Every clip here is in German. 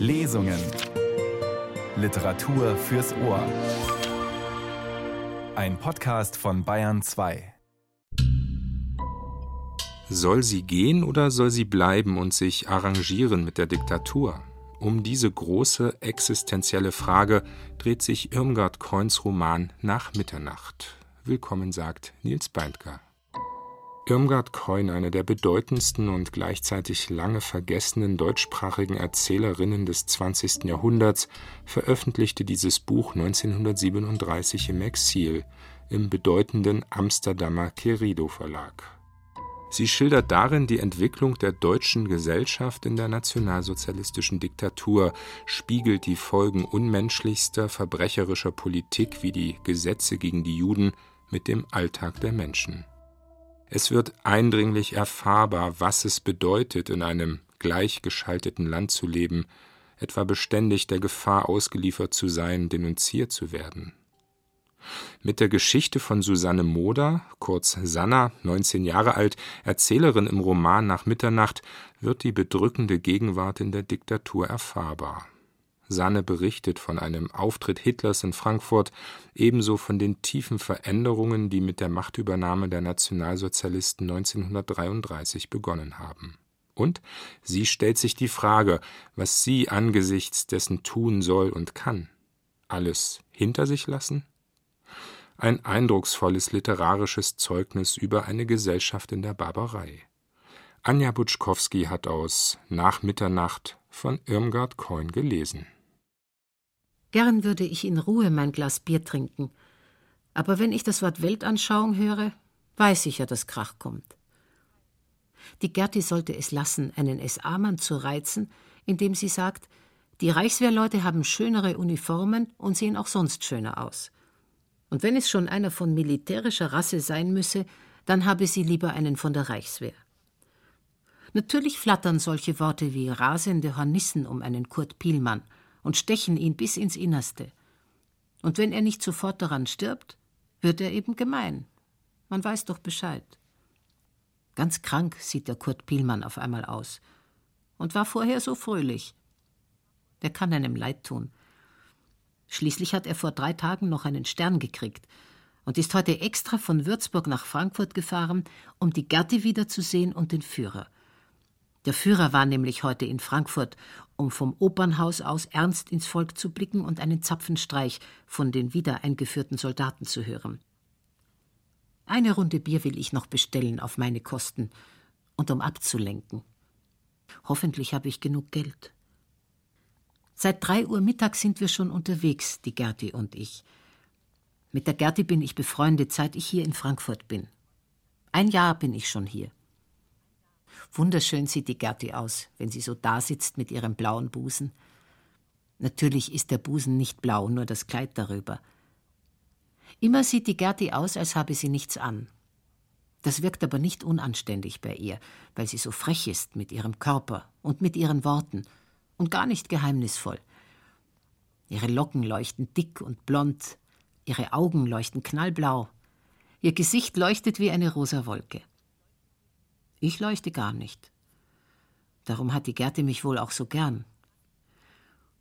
Lesungen. Literatur fürs Ohr. Ein Podcast von Bayern 2. Soll sie gehen oder soll sie bleiben und sich arrangieren mit der Diktatur? Um diese große existenzielle Frage dreht sich Irmgard Coins Roman Nach Mitternacht. Willkommen sagt Nils Beindker. Irmgard Keun, eine der bedeutendsten und gleichzeitig lange vergessenen deutschsprachigen Erzählerinnen des 20. Jahrhunderts, veröffentlichte dieses Buch 1937 im Exil im bedeutenden Amsterdamer Querido Verlag. Sie schildert darin die Entwicklung der deutschen Gesellschaft in der nationalsozialistischen Diktatur, spiegelt die Folgen unmenschlichster, verbrecherischer Politik wie die Gesetze gegen die Juden mit dem Alltag der Menschen. Es wird eindringlich erfahrbar, was es bedeutet, in einem gleichgeschalteten Land zu leben, etwa beständig der Gefahr ausgeliefert zu sein, denunziert zu werden. Mit der Geschichte von Susanne Moder, kurz Sanna, 19 Jahre alt, Erzählerin im Roman Nach Mitternacht, wird die bedrückende Gegenwart in der Diktatur erfahrbar. Sanne berichtet von einem Auftritt Hitlers in Frankfurt, ebenso von den tiefen Veränderungen, die mit der Machtübernahme der Nationalsozialisten 1933 begonnen haben. Und sie stellt sich die Frage, was sie angesichts dessen tun soll und kann. Alles hinter sich lassen? Ein eindrucksvolles literarisches Zeugnis über eine Gesellschaft in der Barbarei. Anja Butschkowski hat aus Nach Mitternacht von Irmgard Coin gelesen. Gern würde ich in Ruhe mein Glas Bier trinken, aber wenn ich das Wort Weltanschauung höre, weiß ich ja, dass Krach kommt. Die Gerti sollte es lassen, einen SA-Mann zu reizen, indem sie sagt, die Reichswehrleute haben schönere Uniformen und sehen auch sonst schöner aus. Und wenn es schon einer von militärischer Rasse sein müsse, dann habe sie lieber einen von der Reichswehr. Natürlich flattern solche Worte wie rasende Hornissen um einen Kurt Pielmann – und stechen ihn bis ins Innerste. Und wenn er nicht sofort daran stirbt, wird er eben gemein. Man weiß doch Bescheid. Ganz krank sieht der Kurt Pielmann auf einmal aus und war vorher so fröhlich. Der kann einem leid tun. Schließlich hat er vor drei Tagen noch einen Stern gekriegt und ist heute extra von Würzburg nach Frankfurt gefahren, um die Gerti wiederzusehen und den Führer. Der Führer war nämlich heute in Frankfurt, um vom Opernhaus aus ernst ins Volk zu blicken und einen Zapfenstreich von den wieder eingeführten Soldaten zu hören. Eine Runde Bier will ich noch bestellen auf meine Kosten und um abzulenken. Hoffentlich habe ich genug Geld. Seit drei Uhr Mittag sind wir schon unterwegs, die Gerti und ich. Mit der Gerti bin ich befreundet, seit ich hier in Frankfurt bin. Ein Jahr bin ich schon hier. Wunderschön sieht die Gerti aus, wenn sie so dasitzt mit ihrem blauen Busen. Natürlich ist der Busen nicht blau, nur das Kleid darüber. Immer sieht die Gerti aus, als habe sie nichts an. Das wirkt aber nicht unanständig bei ihr, weil sie so frech ist mit ihrem Körper und mit ihren Worten und gar nicht geheimnisvoll. Ihre Locken leuchten dick und blond, ihre Augen leuchten knallblau, ihr Gesicht leuchtet wie eine rosa Wolke. Ich leuchte gar nicht. Darum hat die Gerte mich wohl auch so gern.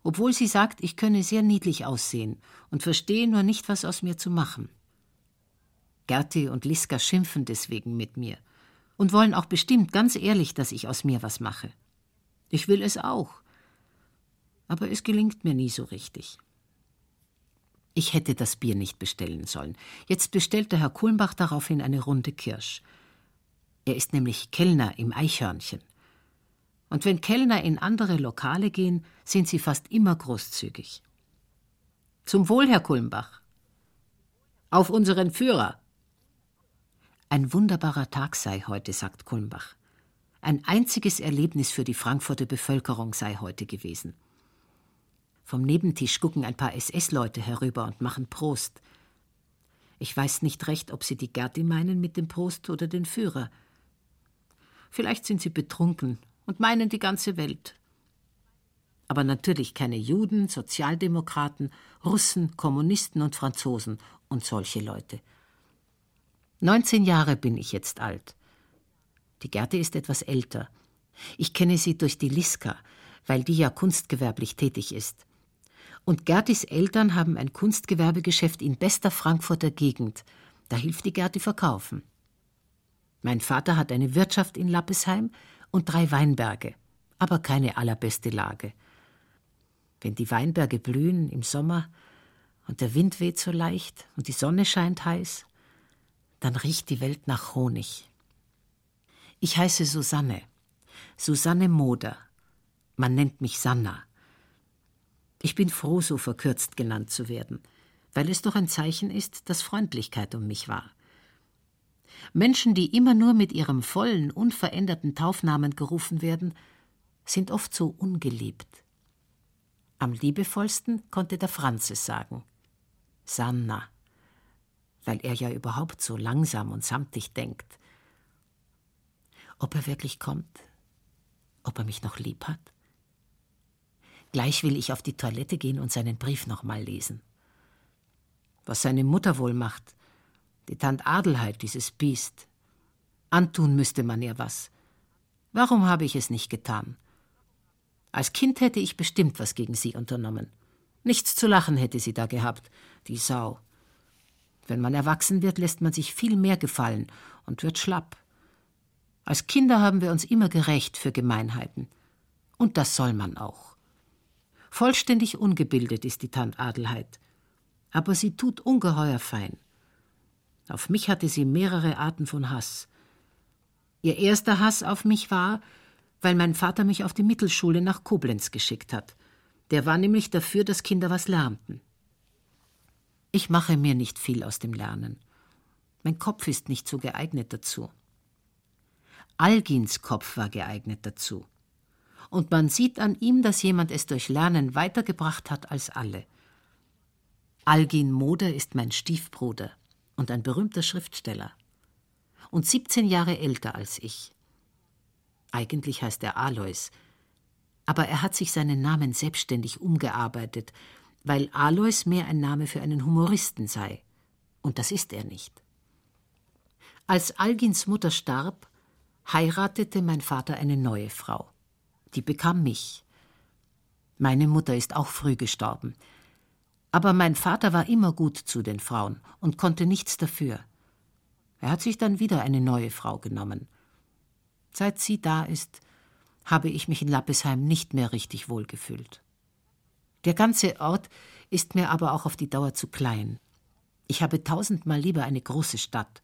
Obwohl sie sagt, ich könne sehr niedlich aussehen und verstehe nur nicht, was aus mir zu machen. Gerti und Liska schimpfen deswegen mit mir und wollen auch bestimmt ganz ehrlich, dass ich aus mir was mache. Ich will es auch. Aber es gelingt mir nie so richtig. Ich hätte das Bier nicht bestellen sollen. Jetzt bestellte Herr Kulmbach daraufhin eine Runde Kirsch. Er ist nämlich Kellner im Eichhörnchen. Und wenn Kellner in andere Lokale gehen, sind sie fast immer großzügig. Zum Wohl, Herr Kulmbach. Auf unseren Führer. Ein wunderbarer Tag sei heute, sagt Kulmbach. Ein einziges Erlebnis für die Frankfurter Bevölkerung sei heute gewesen. Vom Nebentisch gucken ein paar SS-Leute herüber und machen Prost. Ich weiß nicht recht, ob sie die Gerti meinen mit dem Prost oder den Führer. Vielleicht sind sie betrunken und meinen die ganze Welt. Aber natürlich keine Juden, Sozialdemokraten, Russen, Kommunisten und Franzosen und solche Leute. 19 Jahre bin ich jetzt alt. Die Gerte ist etwas älter. Ich kenne sie durch die Liska, weil die ja kunstgewerblich tätig ist. Und Gertis Eltern haben ein Kunstgewerbegeschäft in bester Frankfurter Gegend. Da hilft die Gerti verkaufen. Mein Vater hat eine Wirtschaft in Lappesheim und drei Weinberge, aber keine allerbeste Lage. Wenn die Weinberge blühen im Sommer und der Wind weht so leicht und die Sonne scheint heiß, dann riecht die Welt nach Honig. Ich heiße Susanne, Susanne Moder. Man nennt mich Sanna. Ich bin froh, so verkürzt genannt zu werden, weil es doch ein Zeichen ist, dass Freundlichkeit um mich war. Menschen, die immer nur mit ihrem vollen, unveränderten Taufnamen gerufen werden, sind oft so ungeliebt. Am liebevollsten konnte der Franz es sagen. Sanna, weil er ja überhaupt so langsam und samtig denkt. Ob er wirklich kommt? Ob er mich noch lieb hat? Gleich will ich auf die Toilette gehen und seinen Brief nochmal lesen. Was seine Mutter wohl macht, die Tant Adelheid, dieses Biest. Antun müsste man ihr was. Warum habe ich es nicht getan? Als Kind hätte ich bestimmt was gegen sie unternommen. Nichts zu lachen hätte sie da gehabt, die Sau. Wenn man erwachsen wird, lässt man sich viel mehr gefallen und wird schlapp. Als Kinder haben wir uns immer gerecht für Gemeinheiten. Und das soll man auch. Vollständig ungebildet ist die Tant Adelheid. Aber sie tut ungeheuer fein. Auf mich hatte sie mehrere Arten von Hass. Ihr erster Hass auf mich war, weil mein Vater mich auf die Mittelschule nach Koblenz geschickt hat. Der war nämlich dafür, dass Kinder was lernten. Ich mache mir nicht viel aus dem Lernen. Mein Kopf ist nicht so geeignet dazu. Algins Kopf war geeignet dazu. Und man sieht an ihm, dass jemand es durch Lernen weitergebracht hat als alle. Algin Moder ist mein Stiefbruder und ein berühmter Schriftsteller. Und 17 Jahre älter als ich. Eigentlich heißt er Alois, aber er hat sich seinen Namen selbstständig umgearbeitet, weil Alois mehr ein Name für einen Humoristen sei. Und das ist er nicht. Als Algins Mutter starb, heiratete mein Vater eine neue Frau. Die bekam mich. Meine Mutter ist auch früh gestorben. Aber mein Vater war immer gut zu den Frauen und konnte nichts dafür. Er hat sich dann wieder eine neue Frau genommen. Seit sie da ist, habe ich mich in Lappesheim nicht mehr richtig wohlgefühlt. Der ganze Ort ist mir aber auch auf die Dauer zu klein. Ich habe tausendmal lieber eine große Stadt.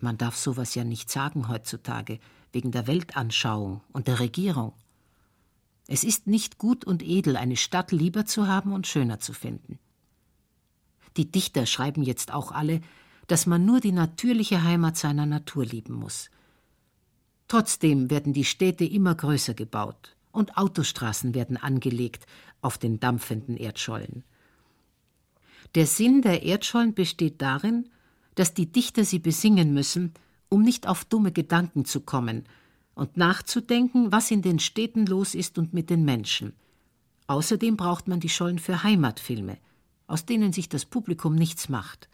Man darf sowas ja nicht sagen heutzutage, wegen der Weltanschauung und der Regierung. Es ist nicht gut und edel, eine Stadt lieber zu haben und schöner zu finden. Die Dichter schreiben jetzt auch alle, dass man nur die natürliche Heimat seiner Natur lieben muss. Trotzdem werden die Städte immer größer gebaut und Autostraßen werden angelegt auf den dampfenden Erdschollen. Der Sinn der Erdschollen besteht darin, dass die Dichter sie besingen müssen, um nicht auf dumme Gedanken zu kommen und nachzudenken, was in den Städten los ist und mit den Menschen. Außerdem braucht man die Schollen für Heimatfilme, aus denen sich das Publikum nichts macht.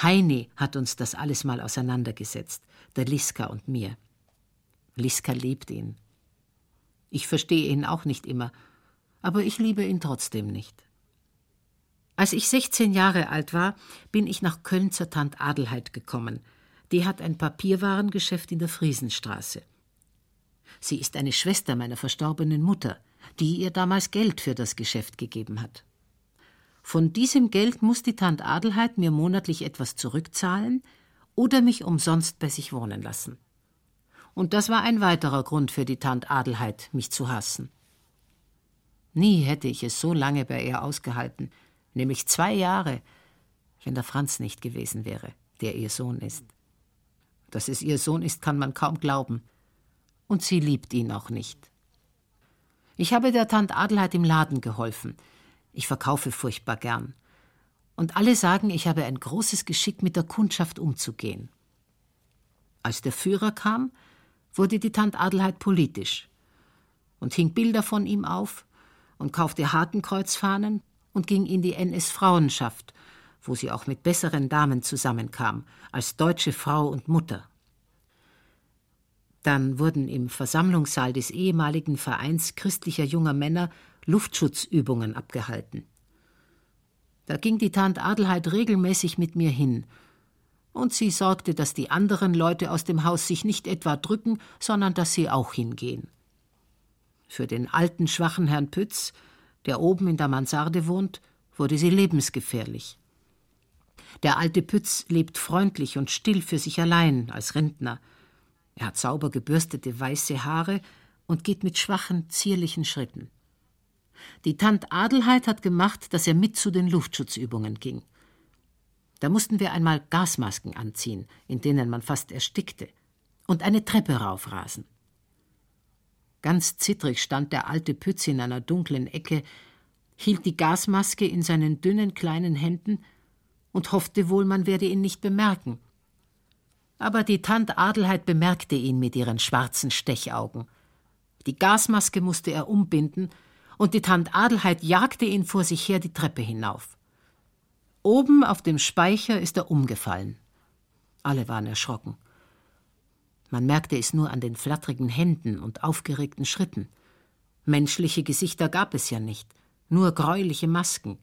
Heine hat uns das alles mal auseinandergesetzt, der Liska und mir. Liska liebt ihn. Ich verstehe ihn auch nicht immer, aber ich liebe ihn trotzdem nicht. Als ich 16 Jahre alt war, bin ich nach Köln zur Tant Adelheid gekommen. Die hat ein Papierwarengeschäft in der Friesenstraße. Sie ist eine Schwester meiner verstorbenen Mutter, die ihr damals Geld für das Geschäft gegeben hat. Von diesem Geld muss die Tant Adelheid mir monatlich etwas zurückzahlen oder mich umsonst bei sich wohnen lassen. Und das war ein weiterer Grund für die Tant Adelheid, mich zu hassen. Nie hätte ich es so lange bei ihr ausgehalten, nämlich zwei Jahre, wenn der Franz nicht gewesen wäre, der ihr Sohn ist. Dass es ihr Sohn ist, kann man kaum glauben. Und sie liebt ihn auch nicht. Ich habe der Tant Adelheid im Laden geholfen. Ich verkaufe furchtbar gern. Und alle sagen, ich habe ein großes Geschick, mit der Kundschaft umzugehen. Als der Führer kam, wurde die Tant Adelheid politisch und hing Bilder von ihm auf und kaufte Hakenkreuzfahnen und ging in die NS-Frauenschaft, wo sie auch mit besseren Damen zusammenkam, als deutsche Frau und Mutter. Dann wurden im Versammlungssaal des ehemaligen Vereins christlicher junger Männer Luftschutzübungen abgehalten. Da ging die Tant Adelheid regelmäßig mit mir hin, und sie sorgte, dass die anderen Leute aus dem Haus sich nicht etwa drücken, sondern dass sie auch hingehen. Für den alten, schwachen Herrn Pütz, der oben in der Mansarde wohnt, wurde sie lebensgefährlich. Der alte Pütz lebt freundlich und still für sich allein als Rentner. Er hat sauber gebürstete weiße Haare und geht mit schwachen, zierlichen Schritten. Die Tant Adelheid hat gemacht, dass er mit zu den Luftschutzübungen ging. Da mussten wir einmal Gasmasken anziehen, in denen man fast erstickte, und eine Treppe raufrasen. Ganz zittrig stand der alte Pütz in einer dunklen Ecke, hielt die Gasmaske in seinen dünnen kleinen Händen und hoffte wohl, man werde ihn nicht bemerken. Aber die Tant Adelheid bemerkte ihn mit ihren schwarzen Stechaugen. Die Gasmaske musste er umbinden, und die Tant Adelheid jagte ihn vor sich her die Treppe hinauf. Oben auf dem Speicher ist er umgefallen. Alle waren erschrocken. Man merkte es nur an den flatterigen Händen und aufgeregten Schritten. Menschliche Gesichter gab es ja nicht, nur greuliche Masken.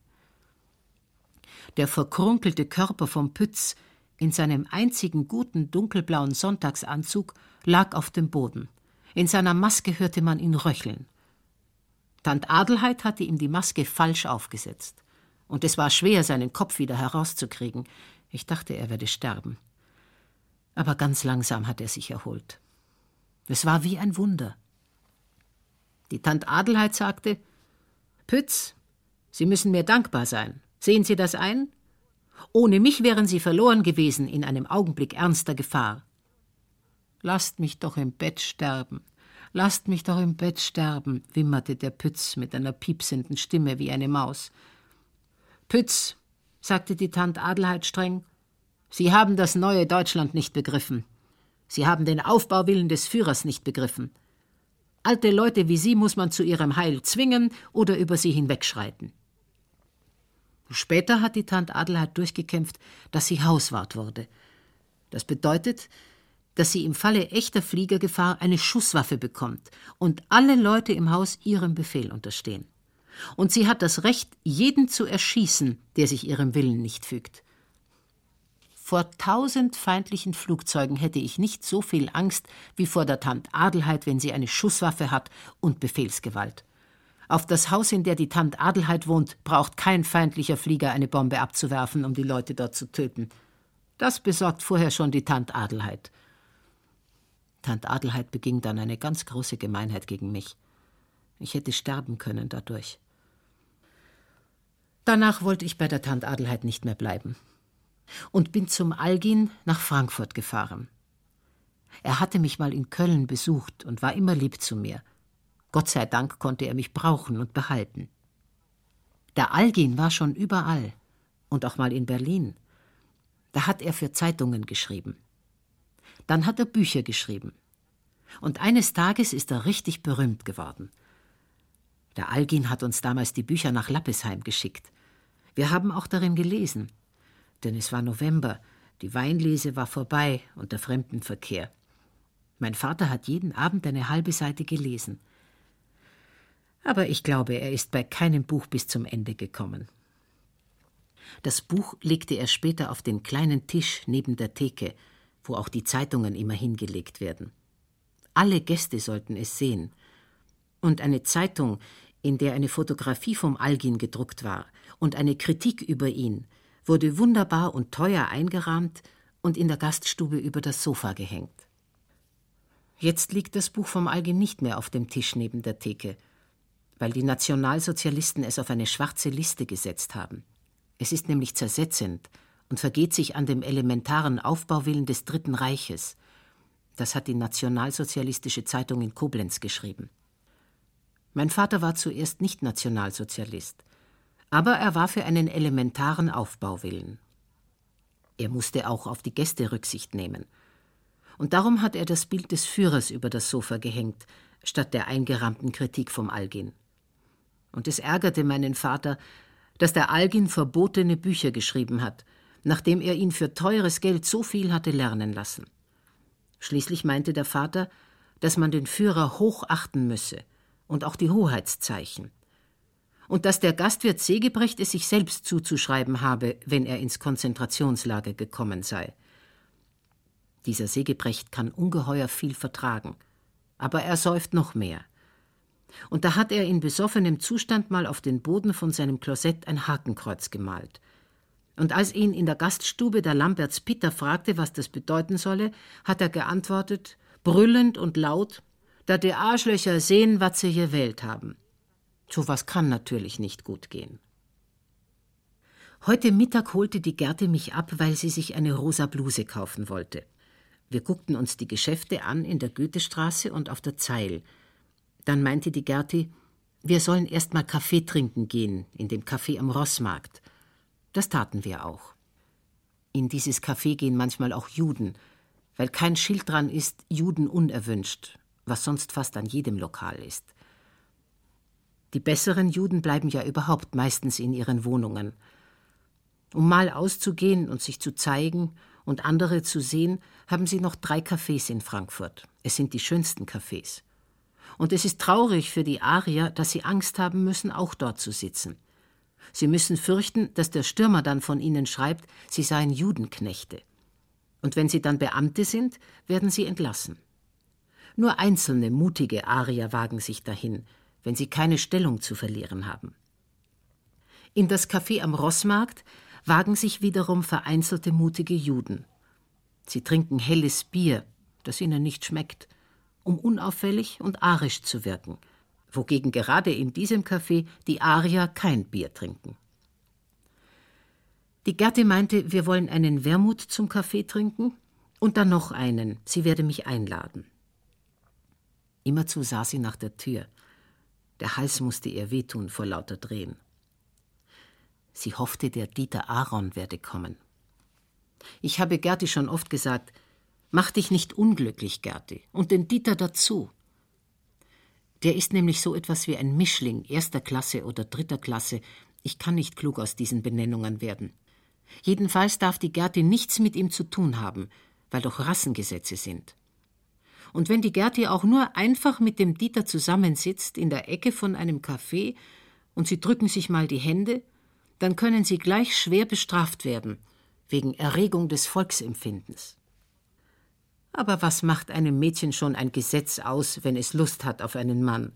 Der verkrunkelte Körper vom Pütz in seinem einzigen guten dunkelblauen Sonntagsanzug lag auf dem Boden. In seiner Maske hörte man ihn röcheln. Tant Adelheid hatte ihm die Maske falsch aufgesetzt. Und es war schwer, seinen Kopf wieder herauszukriegen. Ich dachte, er werde sterben. Aber ganz langsam hat er sich erholt. Es war wie ein Wunder. Die Tant Adelheid sagte: Pütz, Sie müssen mir dankbar sein. Sehen Sie das ein? Ohne mich wären Sie verloren gewesen in einem Augenblick ernster Gefahr. Lasst mich doch im Bett sterben. Lasst mich doch im Bett sterben, wimmerte der Pütz mit einer piepsenden Stimme wie eine Maus. Pütz, sagte die Tant Adelheid streng, Sie haben das neue Deutschland nicht begriffen. Sie haben den Aufbauwillen des Führers nicht begriffen. Alte Leute wie Sie muss man zu ihrem Heil zwingen oder über sie hinwegschreiten. Später hat die Tant Adelheid durchgekämpft, dass sie Hauswart wurde. Das bedeutet, dass sie im Falle echter Fliegergefahr eine Schusswaffe bekommt und alle Leute im Haus ihrem Befehl unterstehen. Und sie hat das Recht, jeden zu erschießen, der sich ihrem Willen nicht fügt. Vor tausend feindlichen Flugzeugen hätte ich nicht so viel Angst wie vor der Tant Adelheid, wenn sie eine Schusswaffe hat und Befehlsgewalt. Auf das Haus, in der die Tant Adelheid wohnt, braucht kein feindlicher Flieger eine Bombe abzuwerfen, um die Leute dort zu töten. Das besorgt vorher schon die Tant Adelheid. Tant Adelheid beging dann eine ganz große Gemeinheit gegen mich. Ich hätte sterben können dadurch. Danach wollte ich bei der Tant Adelheid nicht mehr bleiben und bin zum Algin nach Frankfurt gefahren. Er hatte mich mal in Köln besucht und war immer lieb zu mir. Gott sei Dank konnte er mich brauchen und behalten. Der Algin war schon überall und auch mal in Berlin. Da hat er für Zeitungen geschrieben. Dann hat er Bücher geschrieben. Und eines Tages ist er richtig berühmt geworden. Der Algin hat uns damals die Bücher nach Lappesheim geschickt. Wir haben auch darin gelesen denn es war November, die Weinlese war vorbei und der Fremdenverkehr. Mein Vater hat jeden Abend eine halbe Seite gelesen. Aber ich glaube, er ist bei keinem Buch bis zum Ende gekommen. Das Buch legte er später auf den kleinen Tisch neben der Theke, wo auch die Zeitungen immer hingelegt werden. Alle Gäste sollten es sehen. Und eine Zeitung, in der eine Fotografie vom Algin gedruckt war und eine Kritik über ihn, wurde wunderbar und teuer eingerahmt und in der Gaststube über das Sofa gehängt. Jetzt liegt das Buch vom Algen nicht mehr auf dem Tisch neben der Theke, weil die Nationalsozialisten es auf eine schwarze Liste gesetzt haben. Es ist nämlich zersetzend und vergeht sich an dem elementaren Aufbauwillen des Dritten Reiches. Das hat die Nationalsozialistische Zeitung in Koblenz geschrieben. Mein Vater war zuerst nicht Nationalsozialist aber er war für einen elementaren Aufbauwillen. Er musste auch auf die Gäste Rücksicht nehmen. Und darum hat er das Bild des Führers über das Sofa gehängt, statt der eingerahmten Kritik vom Algin. Und es ärgerte meinen Vater, dass der Algin verbotene Bücher geschrieben hat, nachdem er ihn für teures Geld so viel hatte lernen lassen. Schließlich meinte der Vater, dass man den Führer hoch achten müsse und auch die Hoheitszeichen. Und dass der Gastwirt Segebrecht es sich selbst zuzuschreiben habe, wenn er ins Konzentrationslager gekommen sei. Dieser Segebrecht kann ungeheuer viel vertragen, aber er säuft noch mehr. Und da hat er in besoffenem Zustand mal auf den Boden von seinem Klosett ein Hakenkreuz gemalt. Und als ihn in der Gaststube der Lamberts Pitter fragte, was das bedeuten solle, hat er geantwortet, brüllend und laut, da die Arschlöcher sehen, was sie gewählt haben. So was kann natürlich nicht gut gehen. Heute Mittag holte die Gerte mich ab, weil sie sich eine rosa Bluse kaufen wollte. Wir guckten uns die Geschäfte an in der Goethestraße und auf der Zeil. Dann meinte die Gerti, wir sollen erst mal Kaffee trinken gehen, in dem Café am Rossmarkt. Das taten wir auch. In dieses Café gehen manchmal auch Juden, weil kein Schild dran ist, Juden unerwünscht, was sonst fast an jedem Lokal ist. Die besseren Juden bleiben ja überhaupt meistens in ihren Wohnungen. Um mal auszugehen und sich zu zeigen und andere zu sehen, haben sie noch drei Cafés in Frankfurt. Es sind die schönsten Cafés. Und es ist traurig für die Arier, dass sie Angst haben müssen, auch dort zu sitzen. Sie müssen fürchten, dass der Stürmer dann von ihnen schreibt, sie seien Judenknechte. Und wenn sie dann Beamte sind, werden sie entlassen. Nur einzelne mutige Arier wagen sich dahin, wenn sie keine Stellung zu verlieren haben. In das Café am Rossmarkt wagen sich wiederum vereinzelte mutige Juden. Sie trinken helles Bier, das ihnen nicht schmeckt, um unauffällig und arisch zu wirken, wogegen gerade in diesem Café die Arier kein Bier trinken. Die Gerti meinte, wir wollen einen Wermut zum Kaffee trinken und dann noch einen, sie werde mich einladen. Immerzu sah sie nach der Tür. Der Hals musste ihr wehtun vor lauter Drehen. Sie hoffte, der Dieter Aaron werde kommen. Ich habe Gerti schon oft gesagt, mach dich nicht unglücklich, Gerti, und den Dieter dazu. Der ist nämlich so etwas wie ein Mischling, erster Klasse oder dritter Klasse. Ich kann nicht klug aus diesen Benennungen werden. Jedenfalls darf die Gerti nichts mit ihm zu tun haben, weil doch Rassengesetze sind. Und wenn die Gerti auch nur einfach mit dem Dieter zusammensitzt in der Ecke von einem Café und sie drücken sich mal die Hände, dann können sie gleich schwer bestraft werden, wegen Erregung des Volksempfindens. Aber was macht einem Mädchen schon ein Gesetz aus, wenn es Lust hat auf einen Mann?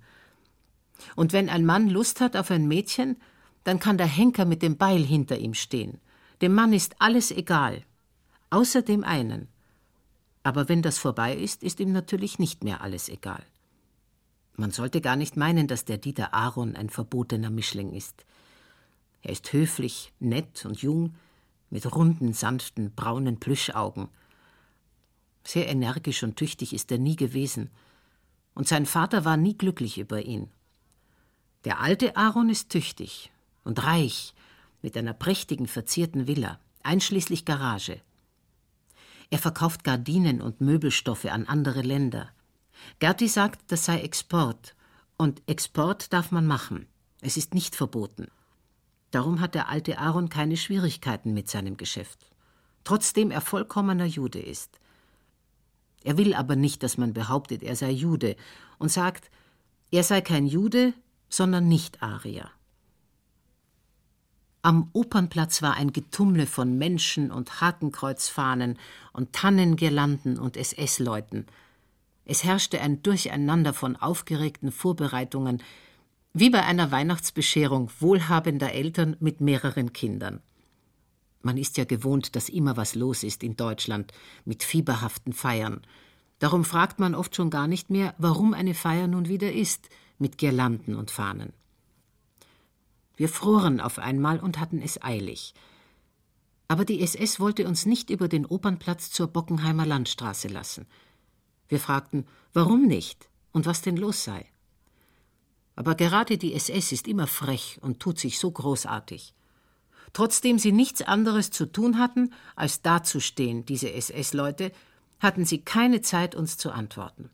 Und wenn ein Mann Lust hat auf ein Mädchen, dann kann der Henker mit dem Beil hinter ihm stehen. Dem Mann ist alles egal, außer dem einen. Aber wenn das vorbei ist, ist ihm natürlich nicht mehr alles egal. Man sollte gar nicht meinen, dass der Dieter Aaron ein verbotener Mischling ist. Er ist höflich, nett und jung, mit runden, sanften, braunen Plüschaugen. Sehr energisch und tüchtig ist er nie gewesen, und sein Vater war nie glücklich über ihn. Der alte Aaron ist tüchtig und reich, mit einer prächtigen, verzierten Villa, einschließlich Garage. Er verkauft Gardinen und Möbelstoffe an andere Länder. Gerti sagt, das sei Export, und Export darf man machen. Es ist nicht verboten. Darum hat der alte Aaron keine Schwierigkeiten mit seinem Geschäft, trotzdem er vollkommener Jude ist. Er will aber nicht, dass man behauptet, er sei Jude, und sagt, er sei kein Jude, sondern Nicht-Arier. Am Opernplatz war ein Getummel von Menschen und Hakenkreuzfahnen und Tannengirlanden und SS-Leuten. Es herrschte ein Durcheinander von aufgeregten Vorbereitungen, wie bei einer Weihnachtsbescherung wohlhabender Eltern mit mehreren Kindern. Man ist ja gewohnt, dass immer was los ist in Deutschland mit fieberhaften Feiern. Darum fragt man oft schon gar nicht mehr, warum eine Feier nun wieder ist, mit Girlanden und Fahnen. Wir froren auf einmal und hatten es eilig. Aber die SS wollte uns nicht über den Opernplatz zur Bockenheimer Landstraße lassen. Wir fragten, warum nicht und was denn los sei. Aber gerade die SS ist immer frech und tut sich so großartig. Trotzdem sie nichts anderes zu tun hatten, als dazustehen, diese SS-Leute, hatten sie keine Zeit, uns zu antworten.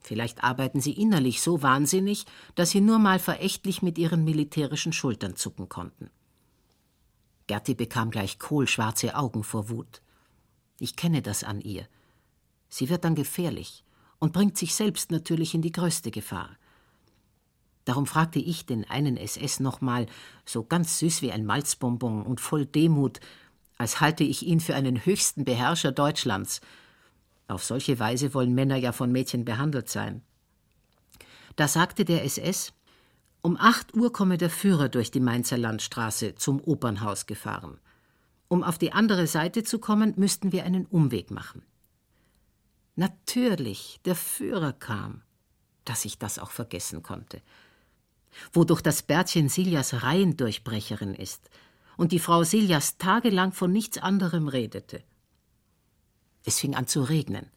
Vielleicht arbeiten sie innerlich so wahnsinnig, dass sie nur mal verächtlich mit ihren militärischen Schultern zucken konnten. Gerti bekam gleich kohlschwarze Augen vor Wut. Ich kenne das an ihr. Sie wird dann gefährlich und bringt sich selbst natürlich in die größte Gefahr. Darum fragte ich den einen SS nochmal, so ganz süß wie ein Malzbonbon und voll Demut, als halte ich ihn für einen höchsten Beherrscher Deutschlands. Auf solche Weise wollen Männer ja von Mädchen behandelt sein. Da sagte der SS, um acht Uhr komme der Führer durch die Mainzer Landstraße zum Opernhaus gefahren. Um auf die andere Seite zu kommen, müssten wir einen Umweg machen. Natürlich, der Führer kam, dass ich das auch vergessen konnte. Wodurch das Bärtchen Siljas Reihendurchbrecherin ist und die Frau Siljas tagelang von nichts anderem redete. Es fing an zu regnen.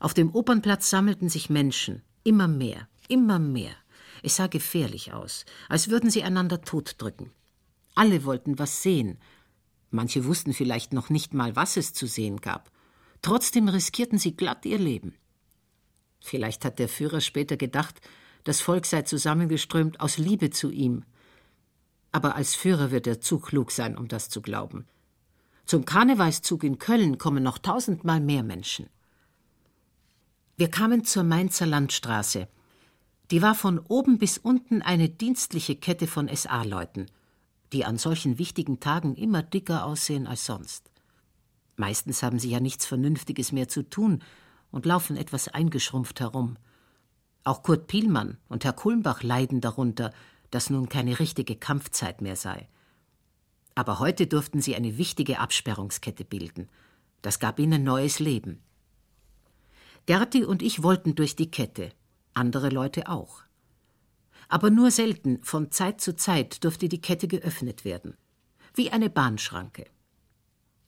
Auf dem Opernplatz sammelten sich Menschen, immer mehr, immer mehr. Es sah gefährlich aus, als würden sie einander totdrücken. Alle wollten was sehen. Manche wussten vielleicht noch nicht mal, was es zu sehen gab. Trotzdem riskierten sie glatt ihr Leben. Vielleicht hat der Führer später gedacht, das Volk sei zusammengeströmt aus Liebe zu ihm. Aber als Führer wird er zu klug sein, um das zu glauben. Zum Karnevalszug in Köln kommen noch tausendmal mehr Menschen. Wir kamen zur Mainzer Landstraße. Die war von oben bis unten eine dienstliche Kette von SA-Leuten, die an solchen wichtigen Tagen immer dicker aussehen als sonst. Meistens haben sie ja nichts Vernünftiges mehr zu tun und laufen etwas eingeschrumpft herum. Auch Kurt Pielmann und Herr Kulmbach leiden darunter, dass nun keine richtige Kampfzeit mehr sei. Aber heute durften sie eine wichtige Absperrungskette bilden. Das gab ihnen neues Leben. Gerti und ich wollten durch die Kette, andere Leute auch. Aber nur selten, von Zeit zu Zeit, durfte die Kette geöffnet werden, wie eine Bahnschranke.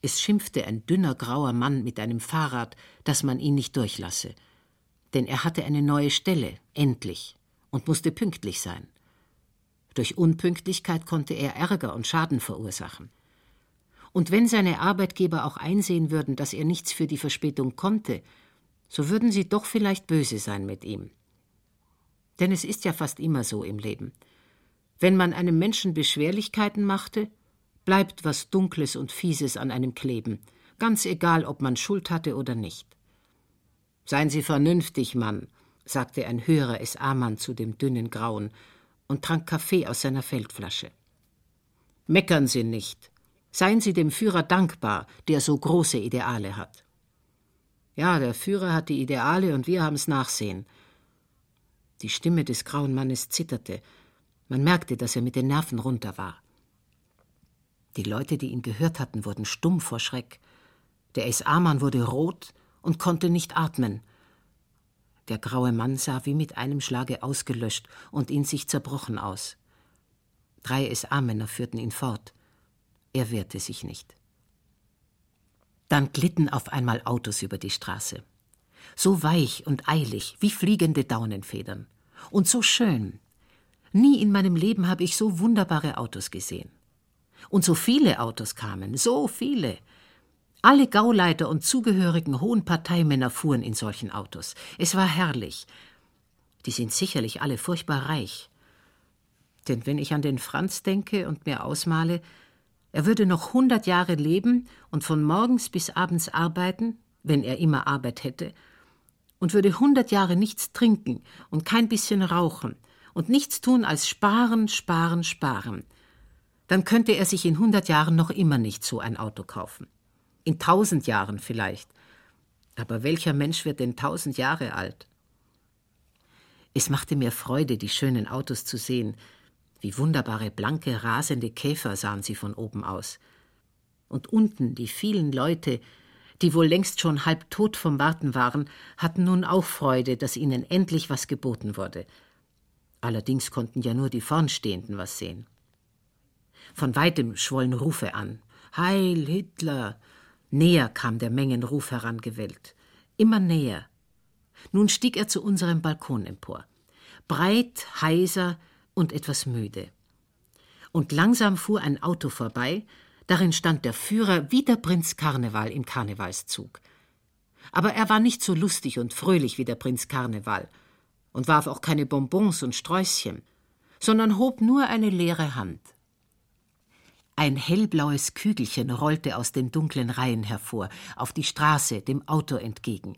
Es schimpfte ein dünner grauer Mann mit einem Fahrrad, dass man ihn nicht durchlasse. Denn er hatte eine neue Stelle, endlich, und musste pünktlich sein. Durch Unpünktlichkeit konnte er Ärger und Schaden verursachen. Und wenn seine Arbeitgeber auch einsehen würden, dass er nichts für die Verspätung konnte, so würden sie doch vielleicht böse sein mit ihm. Denn es ist ja fast immer so im Leben. Wenn man einem Menschen Beschwerlichkeiten machte, bleibt was Dunkles und Fieses an einem kleben, ganz egal, ob man Schuld hatte oder nicht. Seien Sie vernünftig, Mann, sagte ein höherer SA-Mann zu dem dünnen Grauen und trank Kaffee aus seiner Feldflasche. Meckern Sie nicht. Seien Sie dem Führer dankbar, der so große Ideale hat. Ja, der Führer hat die Ideale und wir haben's Nachsehen. Die Stimme des grauen Mannes zitterte. Man merkte, dass er mit den Nerven runter war. Die Leute, die ihn gehört hatten, wurden stumm vor Schreck. Der SA-Mann wurde rot und konnte nicht atmen. Der graue Mann sah wie mit einem Schlage ausgelöscht und in sich zerbrochen aus. Drei SA-Männer führten ihn fort. Er wehrte sich nicht. Dann glitten auf einmal Autos über die Straße. So weich und eilig wie fliegende Daunenfedern. Und so schön. Nie in meinem Leben habe ich so wunderbare Autos gesehen. Und so viele Autos kamen, so viele. Alle Gauleiter und zugehörigen hohen Parteimänner fuhren in solchen Autos. Es war herrlich. Die sind sicherlich alle furchtbar reich. Denn wenn ich an den Franz denke und mir ausmale, er würde noch hundert Jahre leben und von morgens bis abends arbeiten, wenn er immer Arbeit hätte, und würde hundert Jahre nichts trinken und kein bisschen rauchen und nichts tun als sparen, sparen, sparen, dann könnte er sich in hundert Jahren noch immer nicht so ein Auto kaufen. In tausend Jahren vielleicht. Aber welcher Mensch wird denn tausend Jahre alt? Es machte mir Freude, die schönen Autos zu sehen. Wie wunderbare, blanke, rasende Käfer sahen sie von oben aus. Und unten die vielen Leute, die wohl längst schon halb tot vom Warten waren, hatten nun auch Freude, dass ihnen endlich was geboten wurde. Allerdings konnten ja nur die Vornstehenden was sehen. Von weitem schwollen Rufe an. Heil Hitler! Näher kam der Mengenruf herangewellt. Immer näher. Nun stieg er zu unserem Balkon empor. Breit, heiser und etwas müde. Und langsam fuhr ein Auto vorbei, darin stand der Führer wie der Prinz Karneval im Karnevalszug. Aber er war nicht so lustig und fröhlich wie der Prinz Karneval und warf auch keine Bonbons und Sträußchen, sondern hob nur eine leere Hand. Ein hellblaues Kügelchen rollte aus den dunklen Reihen hervor, auf die Straße, dem Auto entgegen.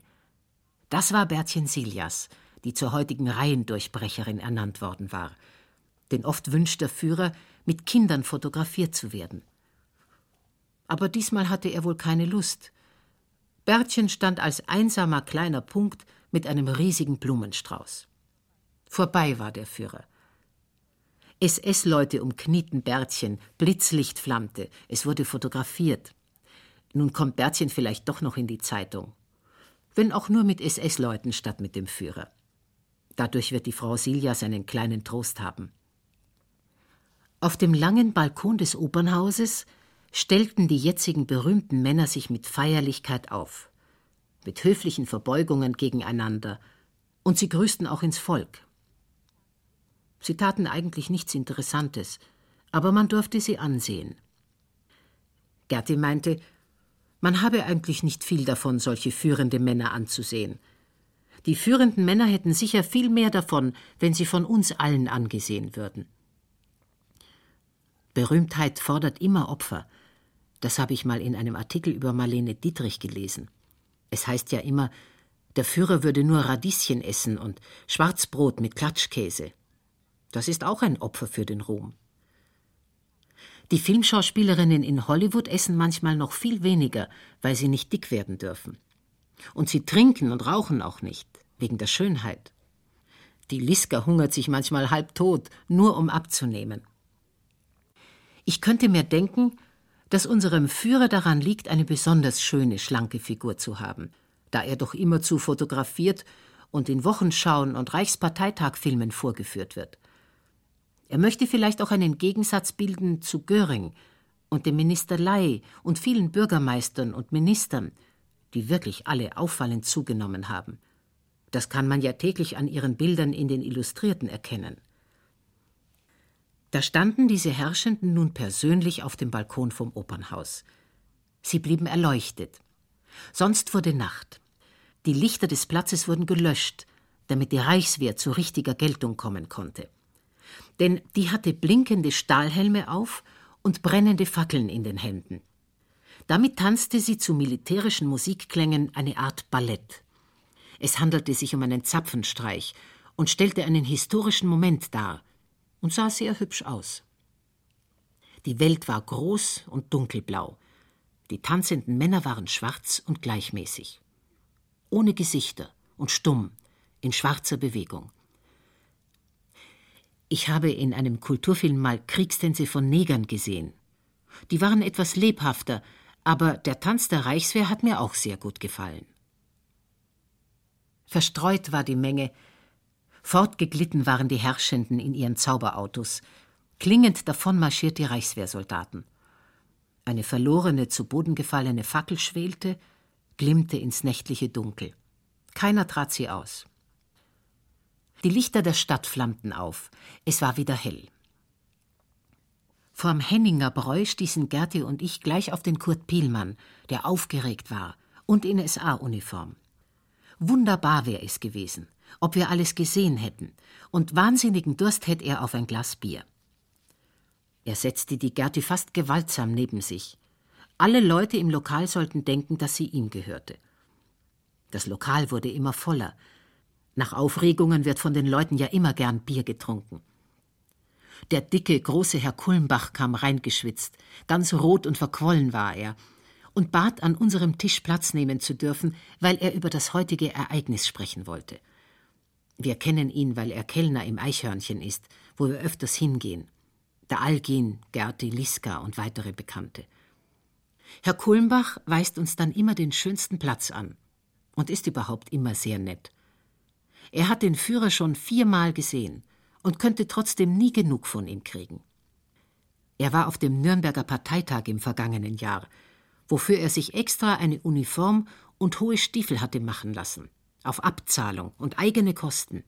Das war Bertchen Siljas, die zur heutigen Reihendurchbrecherin ernannt worden war. Denn oft wünscht der Führer, mit Kindern fotografiert zu werden. Aber diesmal hatte er wohl keine Lust. Bertchen stand als einsamer kleiner Punkt mit einem riesigen Blumenstrauß. Vorbei war der Führer. SS-Leute umknieten Bertchen, Blitzlicht flammte, es wurde fotografiert. Nun kommt Bertchen vielleicht doch noch in die Zeitung. Wenn auch nur mit SS-Leuten statt mit dem Führer. Dadurch wird die Frau Silja seinen kleinen Trost haben. Auf dem langen Balkon des Opernhauses stellten die jetzigen berühmten Männer sich mit Feierlichkeit auf, mit höflichen Verbeugungen gegeneinander, und sie grüßten auch ins Volk. Sie taten eigentlich nichts Interessantes, aber man durfte sie ansehen. Gerti meinte, man habe eigentlich nicht viel davon, solche führende Männer anzusehen. Die führenden Männer hätten sicher viel mehr davon, wenn sie von uns allen angesehen würden. Berühmtheit fordert immer Opfer. Das habe ich mal in einem Artikel über Marlene Dietrich gelesen. Es heißt ja immer, der Führer würde nur Radieschen essen und Schwarzbrot mit Klatschkäse. Das ist auch ein Opfer für den Ruhm. Die Filmschauspielerinnen in Hollywood essen manchmal noch viel weniger, weil sie nicht dick werden dürfen. Und sie trinken und rauchen auch nicht, wegen der Schönheit. Die Liska hungert sich manchmal halb tot, nur um abzunehmen. Ich könnte mir denken, dass unserem Führer daran liegt, eine besonders schöne, schlanke Figur zu haben, da er doch immerzu fotografiert und in Wochenschauen und Reichsparteitagfilmen vorgeführt wird. Er möchte vielleicht auch einen Gegensatz bilden zu Göring und dem Minister Ley und vielen Bürgermeistern und Ministern, die wirklich alle auffallend zugenommen haben. Das kann man ja täglich an ihren Bildern in den Illustrierten erkennen. Da standen diese Herrschenden nun persönlich auf dem Balkon vom Opernhaus. Sie blieben erleuchtet. Sonst wurde Nacht. Die Lichter des Platzes wurden gelöscht, damit die Reichswehr zu richtiger Geltung kommen konnte denn die hatte blinkende Stahlhelme auf und brennende Fackeln in den Händen. Damit tanzte sie zu militärischen Musikklängen eine Art Ballett. Es handelte sich um einen Zapfenstreich und stellte einen historischen Moment dar und sah sehr hübsch aus. Die Welt war groß und dunkelblau. Die tanzenden Männer waren schwarz und gleichmäßig. Ohne Gesichter und stumm, in schwarzer Bewegung. Ich habe in einem Kulturfilm mal Kriegstänze von Negern gesehen. Die waren etwas lebhafter, aber der Tanz der Reichswehr hat mir auch sehr gut gefallen. Verstreut war die Menge, fortgeglitten waren die Herrschenden in ihren Zauberautos, klingend davon marschiert die Reichswehrsoldaten. Eine verlorene, zu Boden gefallene Fackel schwelte, glimmte ins nächtliche Dunkel. Keiner trat sie aus. Die Lichter der Stadt flammten auf. Es war wieder hell. Vorm Henninger Bräu stießen Gerti und ich gleich auf den Kurt Pielmann, der aufgeregt war und in SA-Uniform. Wunderbar wäre es gewesen, ob wir alles gesehen hätten, und wahnsinnigen Durst hätte er auf ein Glas Bier. Er setzte die Gerti fast gewaltsam neben sich. Alle Leute im Lokal sollten denken, dass sie ihm gehörte. Das Lokal wurde immer voller, nach Aufregungen wird von den Leuten ja immer gern Bier getrunken. Der dicke, große Herr Kulmbach kam reingeschwitzt, ganz rot und verquollen war er, und bat, an unserem Tisch Platz nehmen zu dürfen, weil er über das heutige Ereignis sprechen wollte. Wir kennen ihn, weil er Kellner im Eichhörnchen ist, wo wir öfters hingehen. Der Algin, Gerti, Liska und weitere Bekannte. Herr Kulmbach weist uns dann immer den schönsten Platz an und ist überhaupt immer sehr nett. Er hat den Führer schon viermal gesehen und könnte trotzdem nie genug von ihm kriegen. Er war auf dem Nürnberger Parteitag im vergangenen Jahr, wofür er sich extra eine Uniform und hohe Stiefel hatte machen lassen, auf Abzahlung und eigene Kosten.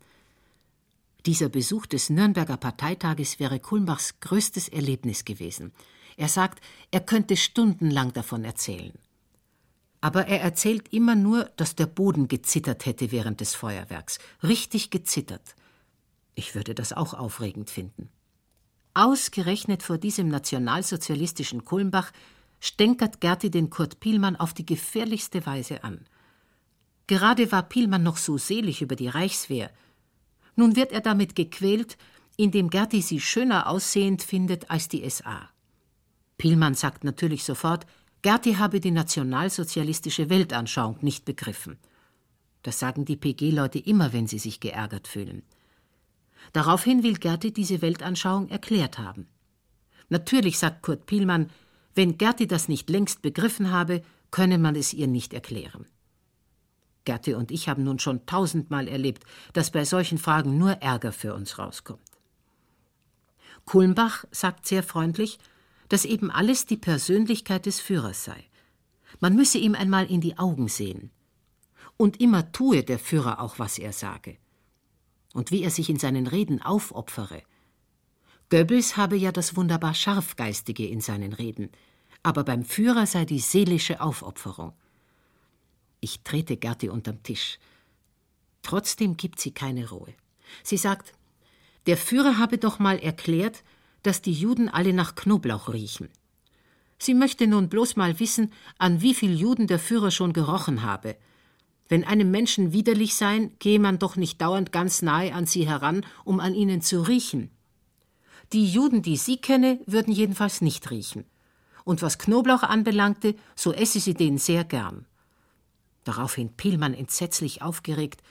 Dieser Besuch des Nürnberger Parteitages wäre Kulmbachs größtes Erlebnis gewesen. Er sagt, er könnte stundenlang davon erzählen. Aber er erzählt immer nur, dass der Boden gezittert hätte während des Feuerwerks. Richtig gezittert. Ich würde das auch aufregend finden. Ausgerechnet vor diesem nationalsozialistischen Kulmbach stänkert Gerti den Kurt Pielmann auf die gefährlichste Weise an. Gerade war Pielmann noch so selig über die Reichswehr. Nun wird er damit gequält, indem Gerti sie schöner aussehend findet als die SA. Pielmann sagt natürlich sofort, Gerti habe die nationalsozialistische Weltanschauung nicht begriffen. Das sagen die PG-Leute immer, wenn sie sich geärgert fühlen. Daraufhin will Gerti diese Weltanschauung erklärt haben. Natürlich sagt Kurt Pielmann, wenn Gerti das nicht längst begriffen habe, könne man es ihr nicht erklären. Gerti und ich haben nun schon tausendmal erlebt, dass bei solchen Fragen nur Ärger für uns rauskommt. Kulmbach sagt sehr freundlich, dass eben alles die Persönlichkeit des Führers sei. Man müsse ihm einmal in die Augen sehen. Und immer tue der Führer auch, was er sage. Und wie er sich in seinen Reden aufopfere. Goebbels habe ja das wunderbar Scharfgeistige in seinen Reden, aber beim Führer sei die seelische Aufopferung. Ich trete Gerti unterm Tisch. Trotzdem gibt sie keine Ruhe. Sie sagt, der Führer habe doch mal erklärt, dass die Juden alle nach Knoblauch riechen. Sie möchte nun bloß mal wissen, an wie viel Juden der Führer schon gerochen habe. Wenn einem Menschen widerlich seien, gehe man doch nicht dauernd ganz nahe an sie heran, um an ihnen zu riechen. Die Juden, die sie kenne, würden jedenfalls nicht riechen. Und was Knoblauch anbelangte, so esse sie den sehr gern. Daraufhin Pielmann entsetzlich aufgeregt.